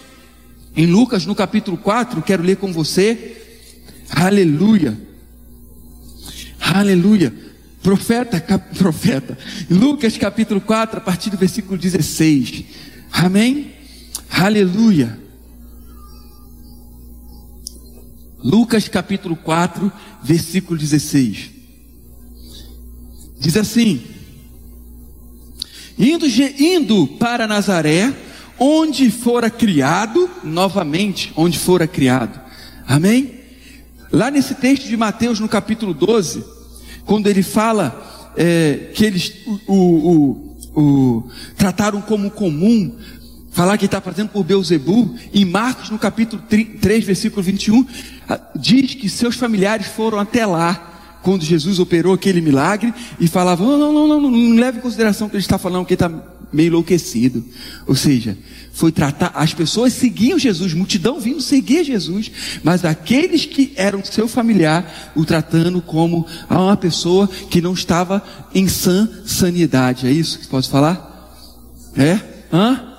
em Lucas no capítulo 4, quero ler com você. Aleluia. Aleluia. Profeta, cap, profeta. Lucas capítulo 4, a partir do versículo 16. Amém? Aleluia. Lucas capítulo 4, versículo 16. Diz assim: indo, indo para Nazaré, onde fora criado, novamente, onde fora criado. Amém? Lá nesse texto de Mateus, no capítulo 12, quando ele fala é, que eles o, o, o, trataram como comum, falar que está fazendo por Beuzebu, em Marcos, no capítulo 3, versículo 21, diz que seus familiares foram até lá quando Jesus operou aquele milagre e falava: não, não, não, não, não, leve em consideração que ele está falando que está meio enlouquecido. Ou seja, foi tratar, as pessoas seguiam Jesus, multidão vindo seguir Jesus, mas aqueles que eram seu familiar o tratando como uma pessoa que não estava em sã sanidade. É isso que pode falar? É? Hã?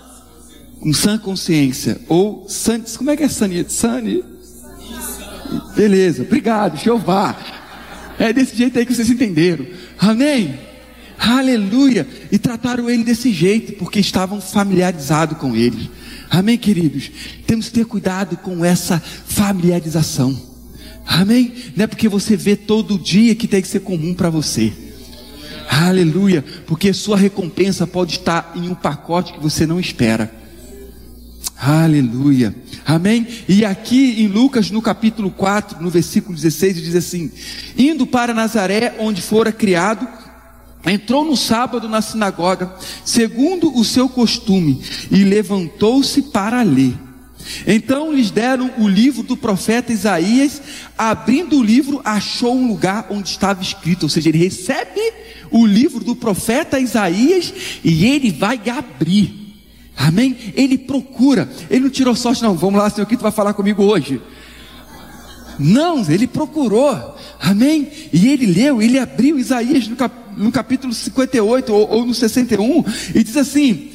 Com sã consciência. Ou san, como é que é sanidade? Sani? Beleza, obrigado, Jeová. É desse jeito aí que vocês entenderam. Amém? Aleluia. E trataram ele desse jeito, porque estavam familiarizados com ele. Amém, queridos? Temos que ter cuidado com essa familiarização. Amém? Não é porque você vê todo dia que tem que ser comum para você. Aleluia. Porque sua recompensa pode estar em um pacote que você não espera. Aleluia. Amém? E aqui em Lucas, no capítulo 4, no versículo 16, diz assim: Indo para Nazaré, onde fora criado, entrou no sábado na sinagoga, segundo o seu costume, e levantou-se para ler. Então lhes deram o livro do profeta Isaías, abrindo o livro, achou um lugar onde estava escrito, ou seja, ele recebe o livro do profeta Isaías e ele vai abrir. Amém? Ele procura, ele não tirou sorte, não. Vamos lá, Senhor, o que tu vai falar comigo hoje? Não, ele procurou, amém? E ele leu, ele abriu Isaías no, cap, no capítulo 58 ou, ou no 61, e diz assim: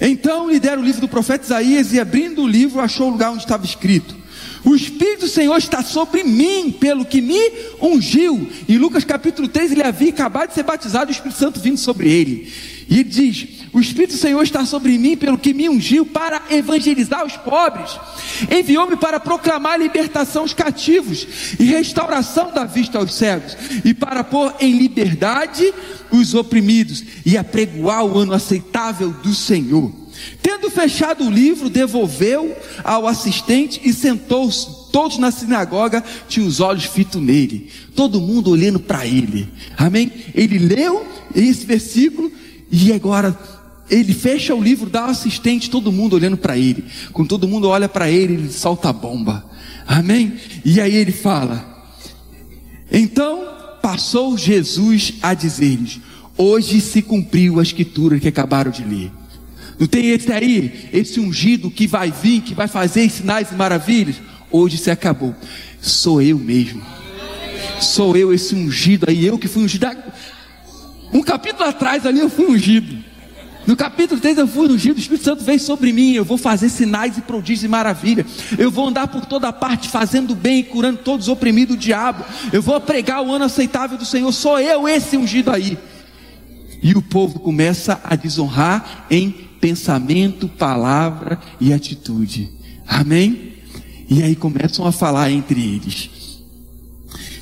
Então lhe deram o livro do profeta Isaías, e abrindo o livro, achou o lugar onde estava escrito: o Espírito do Senhor está sobre mim, pelo que me ungiu. Em Lucas capítulo 3, ele havia acabado de ser batizado, o Espírito Santo vindo sobre ele. E diz: O Espírito do Senhor está sobre mim, pelo que me ungiu para evangelizar os pobres. Enviou-me para proclamar libertação aos cativos e restauração da vista aos cegos, e para pôr em liberdade os oprimidos e apregoar o ano aceitável do Senhor. Tendo fechado o livro, devolveu ao assistente e sentou-se. Todos na sinagoga tinham os olhos fitos nele, todo mundo olhando para ele. Amém? Ele leu esse versículo e agora ele fecha o livro, dá assistente, todo mundo olhando para ele. Quando todo mundo olha para ele, ele solta a bomba. Amém? E aí ele fala: Então passou Jesus a dizer-lhes: Hoje se cumpriu a escritura que acabaram de ler. Não tem esse aí, esse ungido que vai vir, que vai fazer sinais e maravilhas? Hoje se acabou. Sou eu mesmo. Sou eu esse ungido aí, eu que fui ungido. Um capítulo atrás ali eu fui ungido. No capítulo 3 eu fui ungido, o Espírito Santo veio sobre mim, eu vou fazer sinais e prodígios e maravilha. Eu vou andar por toda parte fazendo bem e curando todos os oprimidos do diabo. Eu vou pregar o ano aceitável do Senhor. Sou eu esse ungido aí. E o povo começa a desonrar em pensamento, palavra e atitude. Amém? E aí começam a falar entre eles.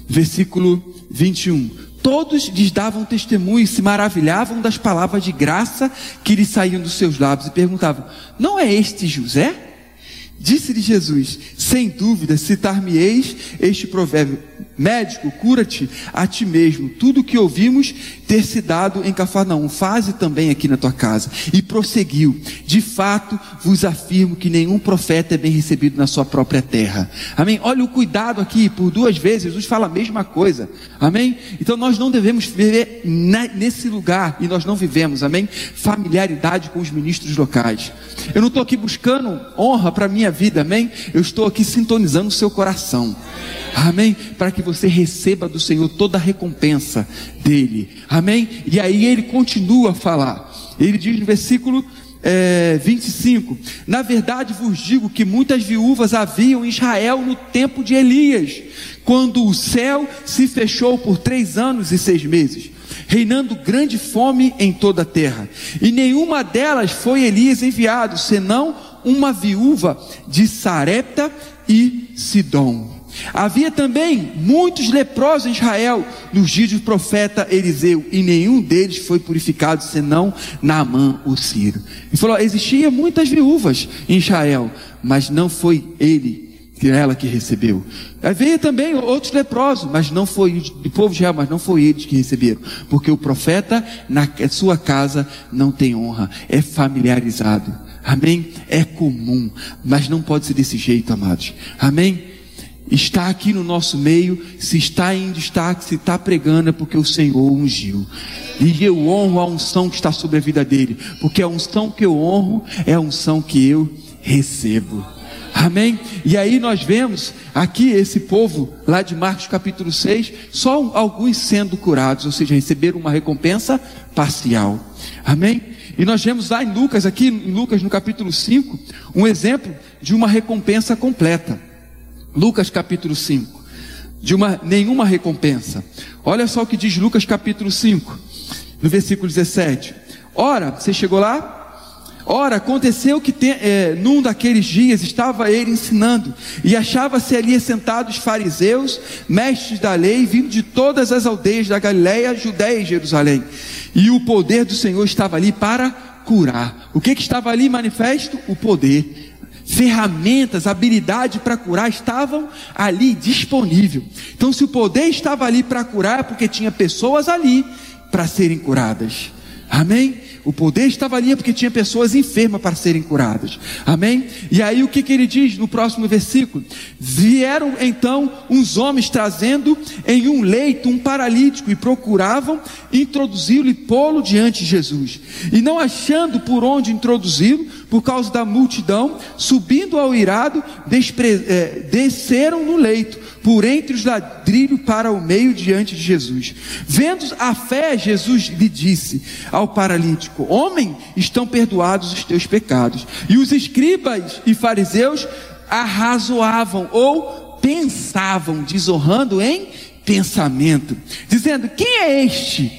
Versículo 21. Todos lhes davam testemunho e se maravilhavam das palavras de graça que lhes saíam dos seus lábios e perguntavam: Não é este José? Disse-lhe Jesus: Sem dúvida, citar-me-eis este provérbio: Médico, cura-te a ti mesmo. Tudo o que ouvimos ter se dado em Cafarnaum, faze também aqui na tua casa. E prosseguiu: De fato, vos afirmo que nenhum profeta é bem recebido na sua própria terra. Amém? Olha o cuidado aqui, por duas vezes Jesus fala a mesma coisa. Amém? Então nós não devemos viver nesse lugar e nós não vivemos, amém? Familiaridade com os ministros locais. Eu não estou aqui buscando honra para a minha vida, amém? Eu estou aqui sintonizando o seu coração. Amém? Para que você receba do Senhor toda a recompensa dele. Amém? E aí ele continua a falar. Ele diz no versículo é, 25: Na verdade vos digo que muitas viúvas haviam em Israel no tempo de Elias, quando o céu se fechou por três anos e seis meses, reinando grande fome em toda a terra, e nenhuma delas foi Elias enviado, senão uma viúva de Sarepta e Sidom. Havia também muitos leprosos em Israel nos dias do profeta Eliseu, e nenhum deles foi purificado senão Naamã, o Ciro. Ele falou: existia muitas viúvas em Israel, mas não foi ele que ela que recebeu. Havia também outros leprosos, mas não foi do povo de Israel, mas não foi eles que receberam, porque o profeta na sua casa não tem honra, é familiarizado. Amém? É comum, mas não pode ser desse jeito, amados. Amém? está aqui no nosso meio, se está em destaque, se está pregando, é porque o Senhor ungiu. E eu honro a unção que está sobre a vida dele, porque a unção que eu honro é a unção que eu recebo. Amém? E aí nós vemos aqui esse povo, lá de Marcos capítulo 6, só alguns sendo curados, ou seja, receberam uma recompensa parcial. Amém? E nós vemos lá em Lucas, aqui em Lucas no capítulo 5, um exemplo de uma recompensa completa. Lucas capítulo 5, de uma nenhuma recompensa. Olha só o que diz Lucas capítulo 5, no versículo 17. Ora, você chegou lá? Ora, aconteceu que é, num daqueles dias estava ele ensinando, e achava-se ali sentados fariseus, mestres da lei, vindo de todas as aldeias da Galiléia, Judéia e Jerusalém. E o poder do Senhor estava ali para curar. O que, que estava ali manifesto? O poder ferramentas, habilidade para curar estavam ali disponível. Então, se o poder estava ali para curar, é porque tinha pessoas ali para serem curadas. Amém? O poder estava ali porque tinha pessoas enfermas para serem curadas. Amém? E aí o que, que ele diz no próximo versículo? Vieram então uns homens trazendo em um leito um paralítico e procuravam introduzi-lo e pô-lo diante de Jesus. E não achando por onde introduzi-lo, por causa da multidão, subindo ao irado, despre... é, desceram no leito, por entre os ladrilhos para o meio diante de Jesus. Vendo a fé, Jesus lhe disse ao paralítico: Homem, estão perdoados os teus pecados. E os escribas e fariseus arrazoavam ou pensavam, desonrando em pensamento, dizendo: Quem é este?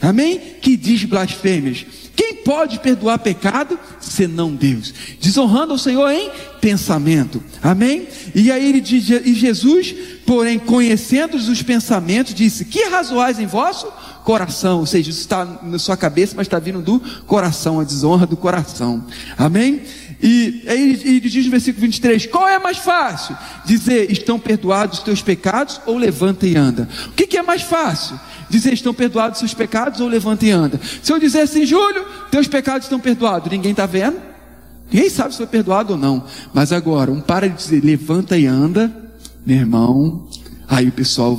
Amém? Que diz blasfêmias. Quem pode perdoar pecado senão Deus? Desonrando ao Senhor em pensamento. Amém? E aí ele diz, e Jesus, porém, conhecendo os pensamentos, disse: Que razoais em vosso coração? Ou seja, isso está na sua cabeça, mas está vindo do coração, a desonra do coração. Amém? E aí ele diz no versículo 23: Qual é mais fácil? Dizer, estão perdoados os teus pecados ou levanta e anda? O que, que é mais fácil? Dizer, estão perdoados os seus pecados ou levanta e anda? Se eu dizer assim, Júlio, teus pecados estão perdoados, ninguém está vendo? Ninguém sabe se foi perdoado ou não. Mas agora, um para de dizer, levanta e anda, meu irmão, aí o pessoal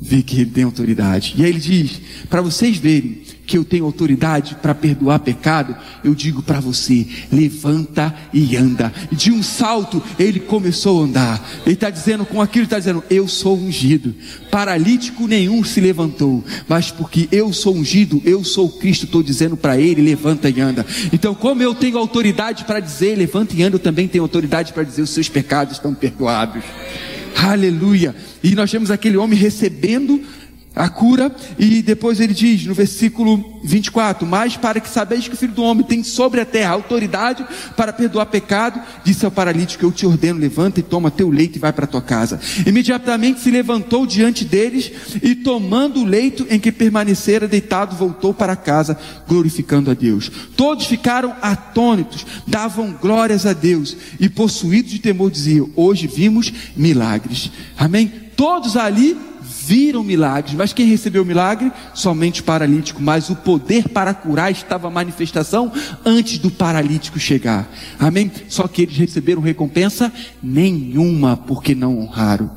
vê que ele tem autoridade. E aí ele diz, para vocês verem que eu tenho autoridade para perdoar pecado, eu digo para você: levanta e anda. De um salto, ele começou a andar. Ele está dizendo, com aquilo, está dizendo: Eu sou ungido. Paralítico nenhum se levantou, mas porque eu sou ungido, eu sou Cristo, estou dizendo para ele: levanta e anda. Então, como eu tenho autoridade para dizer, levanta e anda, eu também tenho autoridade para dizer: os seus pecados estão perdoados. Aleluia. E nós temos aquele homem recebendo a cura, e depois ele diz no versículo 24: Mas para que sabeis que o filho do homem tem sobre a terra autoridade para perdoar pecado, disse ao paralítico: Eu te ordeno, levanta e toma teu leito e vai para tua casa. Imediatamente se levantou diante deles e, tomando o leito em que permanecera deitado, voltou para casa, glorificando a Deus. Todos ficaram atônitos, davam glórias a Deus e, possuídos de temor, diziam: Hoje vimos milagres. Amém? Todos ali viram milagres, mas quem recebeu o milagre? Somente o paralítico, mas o poder para curar estava manifestação antes do paralítico chegar. Amém? Só que eles receberam recompensa nenhuma, porque não honraram.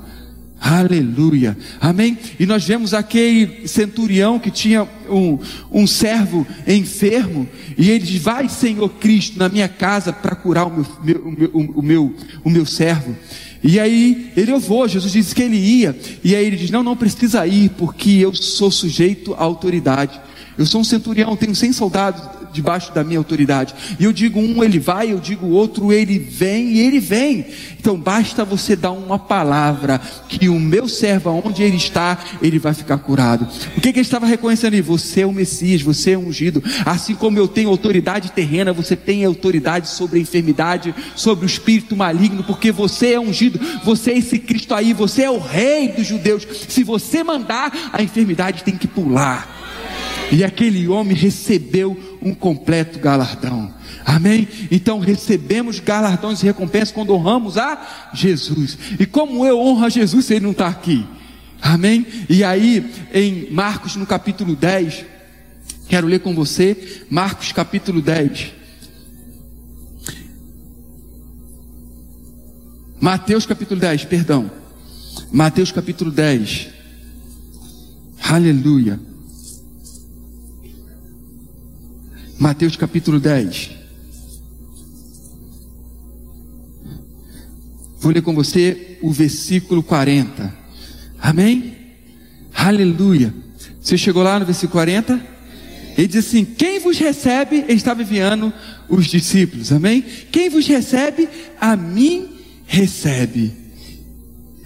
Aleluia, amém? E nós vemos aquele centurião que tinha um, um servo enfermo, e ele diz: Vai, Senhor Cristo, na minha casa para curar o meu, meu, o, o, meu, o meu servo. E aí ele eu vou, Jesus disse que ele ia, e aí ele diz: Não, não precisa ir, porque eu sou sujeito à autoridade. Eu sou um centurião, tenho 100 soldados debaixo da minha autoridade. E eu digo um, ele vai, eu digo outro, ele vem e ele vem. Então basta você dar uma palavra que o meu servo, onde ele está, ele vai ficar curado. O que, que ele estava reconhecendo ali? Você é o Messias, você é ungido. Assim como eu tenho autoridade terrena, você tem autoridade sobre a enfermidade, sobre o espírito maligno, porque você é ungido, você é esse Cristo aí, você é o rei dos judeus. Se você mandar, a enfermidade tem que pular. E aquele homem recebeu um completo galardão. Amém? Então recebemos galardões e recompensas quando honramos a Jesus. E como eu honro a Jesus se ele não está aqui? Amém? E aí, em Marcos, no capítulo 10, quero ler com você, Marcos capítulo 10. Mateus capítulo 10, perdão. Mateus capítulo 10. Aleluia. Mateus capítulo 10. Vou ler com você o versículo 40. Amém? Aleluia. Você chegou lá no versículo 40? Ele diz assim: Quem vos recebe, ele estava enviando os discípulos, amém? Quem vos recebe, a mim recebe.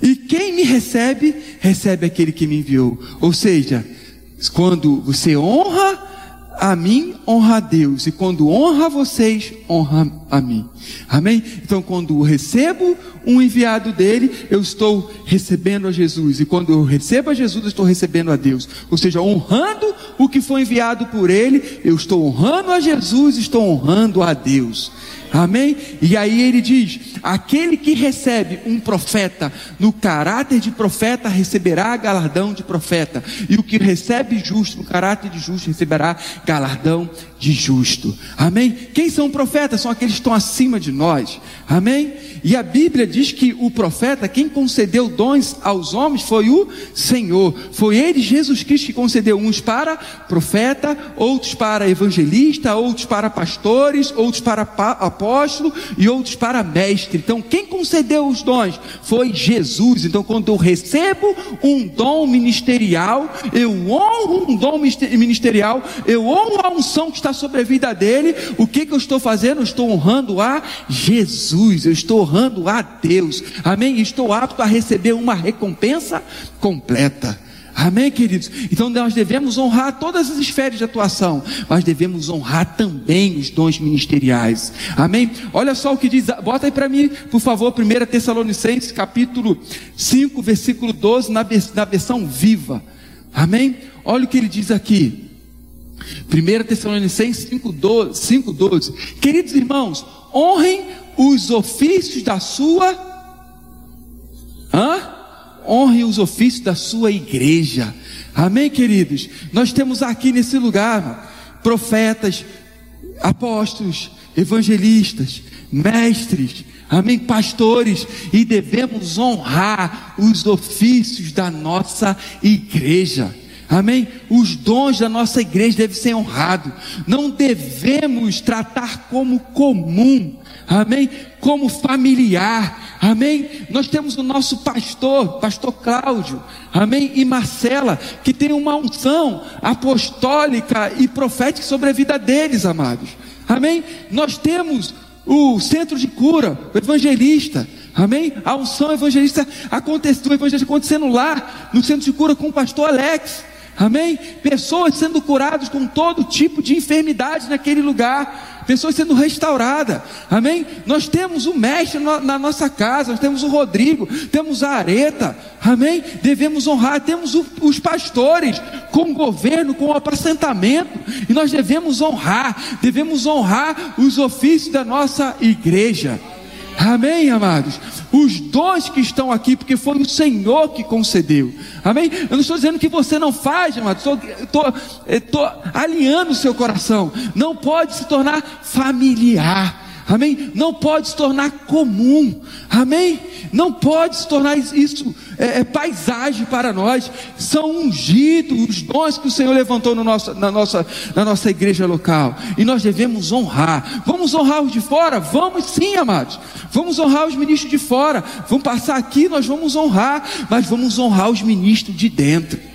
E quem me recebe, recebe aquele que me enviou. Ou seja, quando você honra a mim, honra a Deus. E quando honra vocês, honra a mim. Amém? Então, quando recebo um enviado dele, eu estou recebendo a Jesus. E quando eu recebo a Jesus, eu estou recebendo a Deus. Ou seja, honrando o que foi enviado por ele, eu estou honrando a Jesus, estou honrando a Deus. Amém? E aí ele diz: aquele que recebe um profeta no caráter de profeta receberá galardão de profeta, e o que recebe justo no caráter de justo receberá galardão de justo. Amém? Quem são profetas? São aqueles que estão acima de nós. Amém? E a Bíblia diz que o profeta, quem concedeu dons aos homens foi o Senhor. Foi ele, Jesus Cristo, que concedeu uns para profeta, outros para evangelista, outros para pastores, outros para apóstolo e outros para mestre. Então, quem concedeu os dons foi Jesus. Então, quando eu recebo um dom ministerial, eu honro um dom ministerial, eu honro a unção que está sobre a vida dele. O que, que eu estou fazendo? Eu estou honrando a Jesus. Eu estou honrando a Deus. Amém? Estou apto a receber uma recompensa completa. Amém, queridos? Então nós devemos honrar todas as esferas de atuação, mas devemos honrar também os dons ministeriais. Amém? Olha só o que diz, bota aí para mim, por favor, 1 Tessalonicenses, capítulo 5, versículo 12, na, na versão viva. Amém? Olha o que ele diz aqui. 1 Tessalonicenses 5,12. 5, 12. Queridos irmãos, honrem os ofícios da sua. Hã? Honre os ofícios da sua igreja. Amém, queridos? Nós temos aqui nesse lugar profetas, apóstolos, evangelistas, mestres, amém, pastores, e devemos honrar os ofícios da nossa igreja. Amém? Os dons da nossa igreja devem ser honrados. Não devemos tratar como comum amém? Como familiar, amém? Nós temos o nosso pastor, pastor Cláudio, amém? E Marcela, que tem uma unção apostólica e profética sobre a vida deles, amados, amém? Nós temos o centro de cura, o evangelista, amém? A unção evangelista aconteceu, o evangelista acontecendo lá, no centro de cura com o pastor Alex, amém? Pessoas sendo curadas com todo tipo de enfermidade naquele lugar, pessoas sendo restauradas, amém? Nós temos o mestre na nossa casa, nós temos o Rodrigo, temos a Areta, amém? Devemos honrar, temos os pastores com o governo, com o apacentamento, e nós devemos honrar, devemos honrar os ofícios da nossa igreja. Amém, amados? Os dons que estão aqui, porque foi o Senhor que concedeu. Amém? Eu não estou dizendo que você não faz, amados. Estou, estou alinhando o seu coração. Não pode se tornar familiar. Amém? Não pode se tornar comum. Amém? Não pode se tornar isso é, é, paisagem para nós. São ungidos os dons que o Senhor levantou no nosso, na, nossa, na nossa igreja local. E nós devemos honrar. Vamos honrar os de fora? Vamos sim, amados. Vamos honrar os ministros de fora. Vamos passar aqui, nós vamos honrar. Mas vamos honrar os ministros de dentro.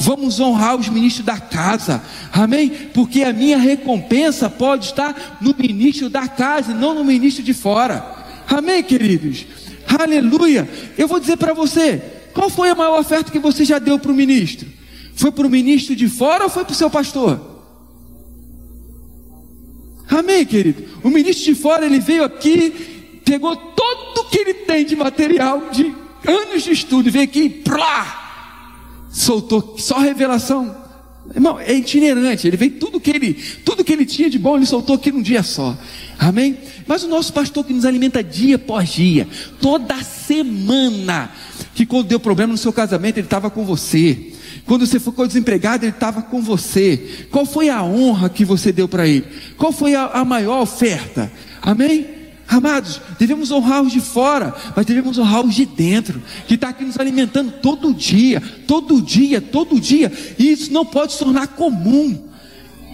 Vamos honrar os ministros da casa, amém? Porque a minha recompensa pode estar no ministro da casa e não no ministro de fora, amém, queridos? Aleluia! Eu vou dizer para você: qual foi a maior oferta que você já deu para o ministro? Foi para o ministro de fora ou foi para o seu pastor? Amém, querido? O ministro de fora ele veio aqui, pegou tudo que ele tem de material, de anos de estudo, veio aqui e plá, soltou só revelação. Irmão, é itinerante, ele veio tudo que ele, tudo que ele tinha de bom, ele soltou aqui num dia só. Amém? Mas o nosso pastor que nos alimenta dia após dia, toda semana, que quando deu problema no seu casamento, ele estava com você. Quando você ficou desempregado, ele estava com você. Qual foi a honra que você deu para ele? Qual foi a, a maior oferta? Amém? Amados, devemos honrar os de fora, mas devemos honrar os de dentro, que está aqui nos alimentando todo dia, todo dia, todo dia, e isso não pode se tornar comum.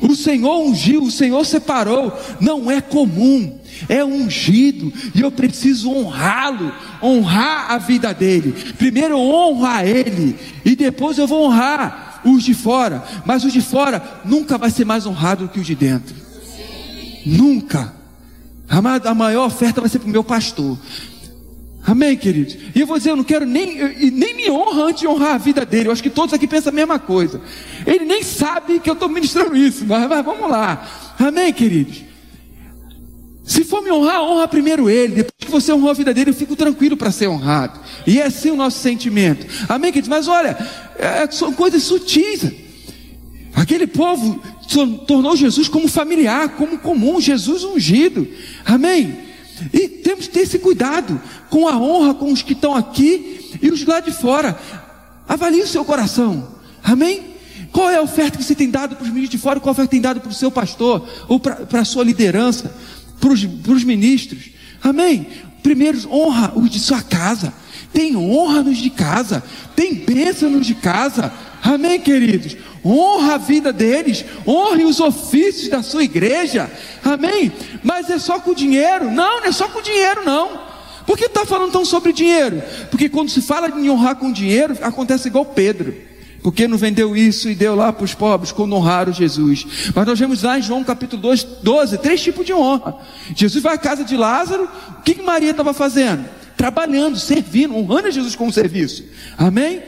O Senhor ungiu, o Senhor separou, não é comum, é ungido, e eu preciso honrá-lo, honrar a vida dele. Primeiro eu honro a ele, e depois eu vou honrar os de fora, mas os de fora nunca vai ser mais honrado do que os de dentro. Nunca. Amado, a maior oferta vai ser para o meu pastor. Amém, queridos? E eu vou dizer, eu não quero nem, nem me honra antes de honrar a vida dele. Eu acho que todos aqui pensam a mesma coisa. Ele nem sabe que eu estou ministrando isso, mas, mas vamos lá. Amém, queridos? Se for me honrar, honra primeiro ele. Depois que você honrou a vida dele, eu fico tranquilo para ser honrado. E é assim o nosso sentimento. Amém, queridos? Mas olha, é, são coisas sutis. Aquele povo tornou Jesus como familiar, como comum, Jesus ungido. Amém? E temos que ter esse cuidado com a honra com os que estão aqui e os lá de fora. Avalie o seu coração. Amém? Qual é a oferta que você tem dado para os ministros de fora? Qual a oferta que tem dado para o seu pastor? Ou para a sua liderança? Para os ministros? Amém? Primeiro, honra os de sua casa. Tem honra nos de casa. Tem bênção nos de casa. Amém, queridos? Honra a vida deles. Honre os ofícios da sua igreja. Amém? Mas é só com dinheiro? Não, não é só com dinheiro, não. Por que está falando tão sobre dinheiro? Porque quando se fala de honrar com dinheiro, acontece igual Pedro. Porque não vendeu isso e deu lá para os pobres quando honraram Jesus. Mas nós vemos lá em João capítulo 2, 12, três tipos de honra. Jesus vai à casa de Lázaro, o que, que Maria estava fazendo? Trabalhando, servindo, honrando a Jesus com o serviço. Amém?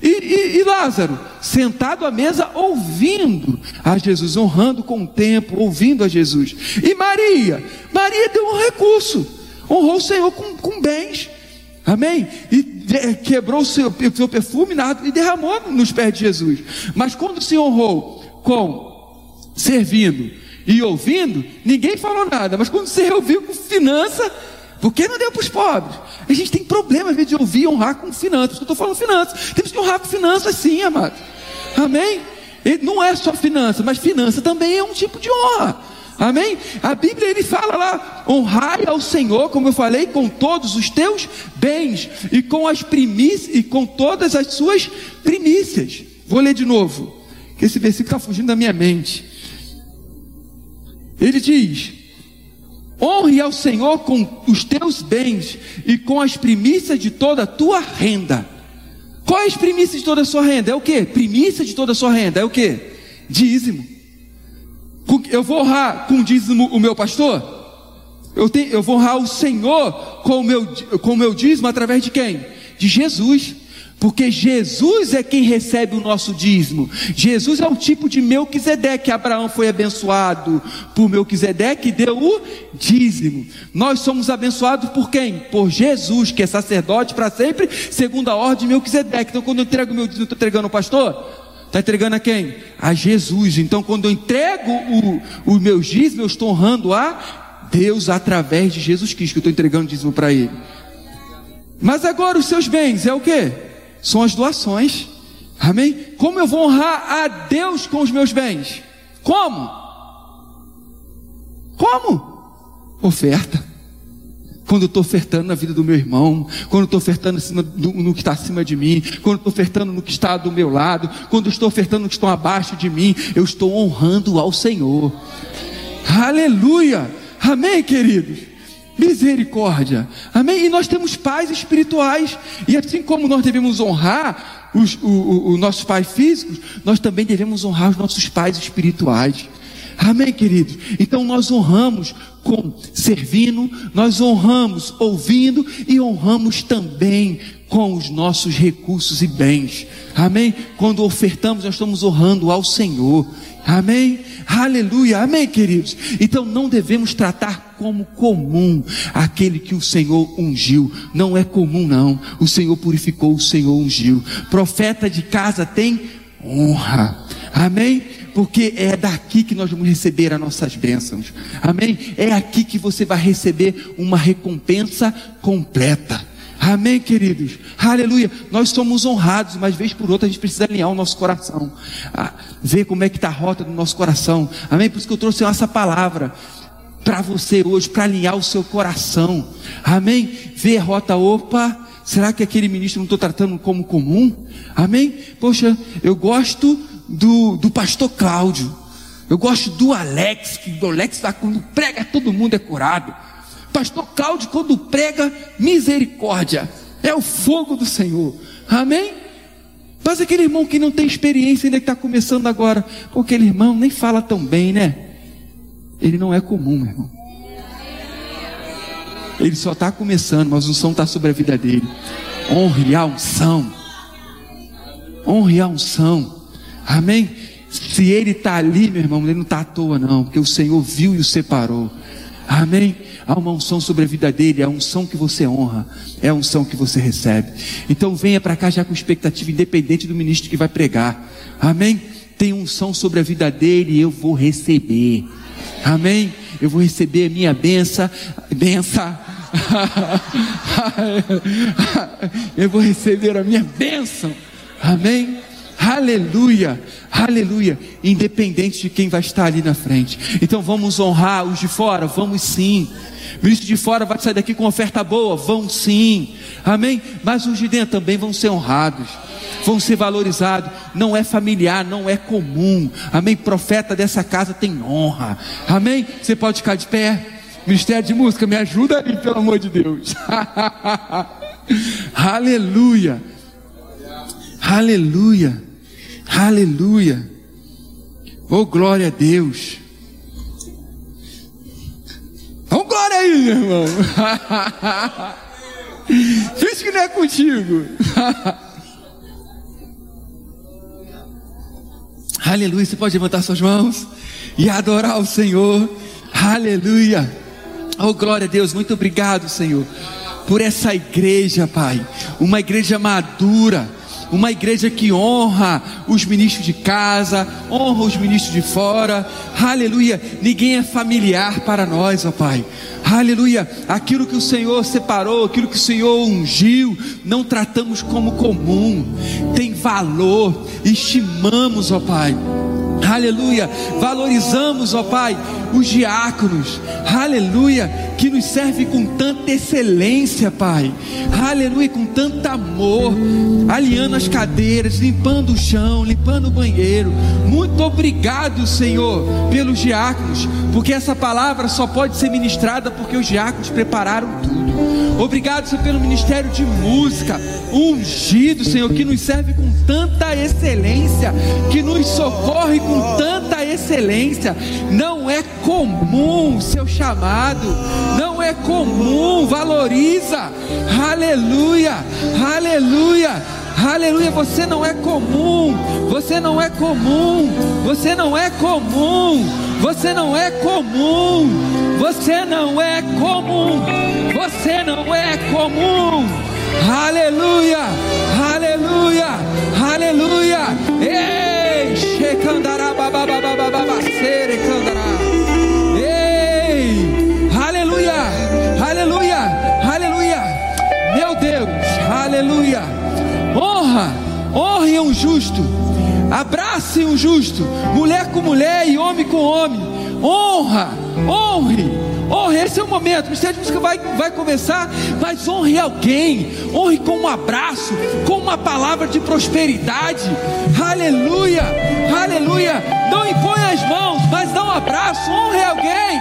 E, e, e, Lázaro, sentado à mesa, ouvindo a Jesus, honrando com o tempo, ouvindo a Jesus. E Maria, Maria deu um recurso, honrou o Senhor com, com bens, amém? E de, quebrou o seu, o seu perfume e derramou nos pés de Jesus. Mas quando se honrou com servindo e ouvindo, ninguém falou nada. Mas quando se ouviu com finança, por que não deu para os pobres? A gente tem problema, de ouvir honrar com finanças. Eu estou falando finanças. Temos que honrar com finanças sim, amado. Amém? E não é só finança, mas finança também é um tipo de honra. Amém? A Bíblia ele fala lá: honrai ao Senhor, como eu falei, com todos os teus bens e com as primícias e com todas as suas primícias. Vou ler de novo, que esse versículo está fugindo da minha mente. Ele diz: Honre ao Senhor com os teus bens e com as primícias de toda a tua renda. Qual é as primícias de toda a sua renda? É o que? Primícia de toda a sua renda é o que? Dízimo. Eu vou honrar com dízimo o meu pastor? Eu, tenho, eu vou honrar o Senhor com o, meu, com o meu dízimo através de quem? De Jesus. Porque Jesus é quem recebe o nosso dízimo. Jesus é o tipo de Melquisedeque. Abraão foi abençoado por Melquisedeque e deu o dízimo. Nós somos abençoados por quem? Por Jesus, que é sacerdote para sempre, segundo a ordem de Melquisedeque. Então, quando eu entrego o meu dízimo, estou entregando ao pastor? Está entregando a quem? A Jesus. Então, quando eu entrego o, o meu dízimo, eu estou honrando a Deus através de Jesus Cristo, que eu estou entregando o dízimo para Ele. Mas agora os seus bens é o que? São as doações. Amém? Como eu vou honrar a Deus com os meus bens? Como? Como? Oferta. Quando eu estou ofertando na vida do meu irmão, quando eu estou ofertando no que está acima de mim, quando eu estou ofertando no que está do meu lado, quando eu estou ofertando no que estão abaixo de mim, eu estou honrando ao Senhor. Aleluia! Amém, queridos? Misericórdia. Amém? E nós temos pais espirituais. E assim como nós devemos honrar os, os nossos pais físicos, nós também devemos honrar os nossos pais espirituais. Amém, queridos? Então nós honramos com servindo, nós honramos ouvindo e honramos também com os nossos recursos e bens. Amém? Quando ofertamos, nós estamos honrando ao Senhor. Amém? Aleluia, amém, queridos? Então não devemos tratar como comum aquele que o Senhor ungiu. Não é comum, não. O Senhor purificou, o Senhor ungiu. Profeta de casa tem honra. Amém? Porque é daqui que nós vamos receber as nossas bênçãos. Amém? É aqui que você vai receber uma recompensa completa. Amém, queridos? Aleluia. Nós somos honrados, mas vez por outra a gente precisa alinhar o nosso coração. Ah, ver como é que está a rota do nosso coração. Amém? Por isso que eu trouxe essa palavra para você hoje, para alinhar o seu coração. Amém? Ver a rota, opa. Será que aquele ministro não estou tratando como comum? Amém? Poxa, eu gosto do, do pastor Cláudio. Eu gosto do Alex, que o Alex quando prega todo mundo é curado. Pastor Cláudio, quando prega, misericórdia, é o fogo do Senhor. Amém? Mas aquele irmão que não tem experiência, ainda que está começando agora, com aquele irmão nem fala tão bem, né? Ele não é comum, meu irmão. Ele só está começando, mas a unção está sobre a vida dele. Honre a unção. Honre a unção. Amém? Se ele está ali, meu irmão, ele não está à toa, não, porque o Senhor viu e o separou. Amém? Há uma unção sobre a vida dele, é a unção que você honra, é a unção que você recebe. Então venha para cá já com expectativa, independente do ministro que vai pregar. Amém? Tem unção sobre a vida dele eu vou receber. Amém? Eu vou receber a minha benção, benção. eu vou receber a minha bênção. Amém? Aleluia, aleluia. Independente de quem vai estar ali na frente. Então vamos honrar os de fora, vamos sim. Ministro de fora vai sair daqui com oferta boa, vão sim. Amém? Mas os de dentro também vão ser honrados vão ser valorizados. Não é familiar, não é comum. Amém? Profeta dessa casa tem honra. Amém? Você pode ficar de pé. Ministério de música, me ajuda aí, pelo amor de Deus. Aleluia. Aleluia. Aleluia. Oh, glória a Deus. Oh, glória aí, irmão. Finge que não é contigo. Aleluia. Você pode levantar suas mãos e adorar o Senhor. Aleluia. Oh, glória a Deus. Muito obrigado, Senhor, por essa igreja, Pai. Uma igreja madura. Uma igreja que honra os ministros de casa, honra os ministros de fora. Aleluia. Ninguém é familiar para nós, ó Pai. Aleluia. Aquilo que o Senhor separou, aquilo que o Senhor ungiu, não tratamos como comum. Tem valor. Estimamos, ó Pai. Aleluia. Valorizamos, ó Pai, os diáconos. Aleluia. Que nos serve com tanta excelência, Pai. Aleluia. Com tanto amor. Alinhando as cadeiras, limpando o chão, limpando o banheiro. Muito obrigado, Senhor, pelos diáconos. Porque essa palavra só pode ser ministrada porque os diáconos prepararam tudo. Obrigado, Senhor, pelo ministério de música, ungido, Senhor, que nos serve com tanta excelência, que nos socorre com tanta excelência. Não é comum seu chamado, não é comum, valoriza. Aleluia, aleluia. Aleluia, você não é comum, você não é comum, você não é comum, você não é comum, você não é comum, você não é comum. Aleluia, aleluia, aleluia. Ei, shekandará, babababababa, serekandará. Ei, aleluia, aleluia, aleluia. Meu Deus, aleluia. Honra, honre um justo, abrace um justo, mulher com mulher e homem com homem. Honra, honre, honre. Esse é o momento. O Ministério de Música vai, vai começar, mas honre alguém, honre com um abraço, com uma palavra de prosperidade. Aleluia, aleluia. Não impõe as mãos, mas dá um abraço, honre alguém.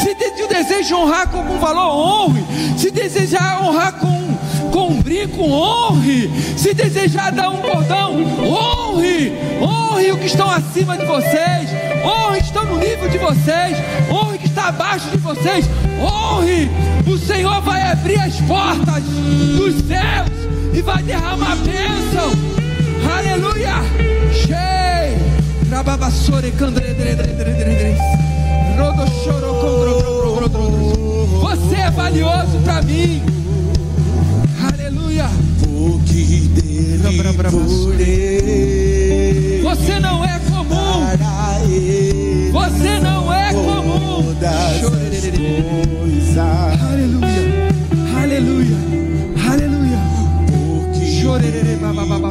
Se tem o desejo de honrar com algum valor, honre. Se desejar honrar com brinco, honre. Se desejar dar um cordão, honre. Honre o que estão acima de vocês. Honre que estão no nível de vocês. Honre que está abaixo de vocês. Honre. O Senhor vai abrir as portas dos céus e vai derramar bênção. Aleluia. Cheio. Você é valioso para mim. Que dele Você não é comum. Você não é comum. Aleluia. Aleluia. Aleluia. Chorerê, babababá.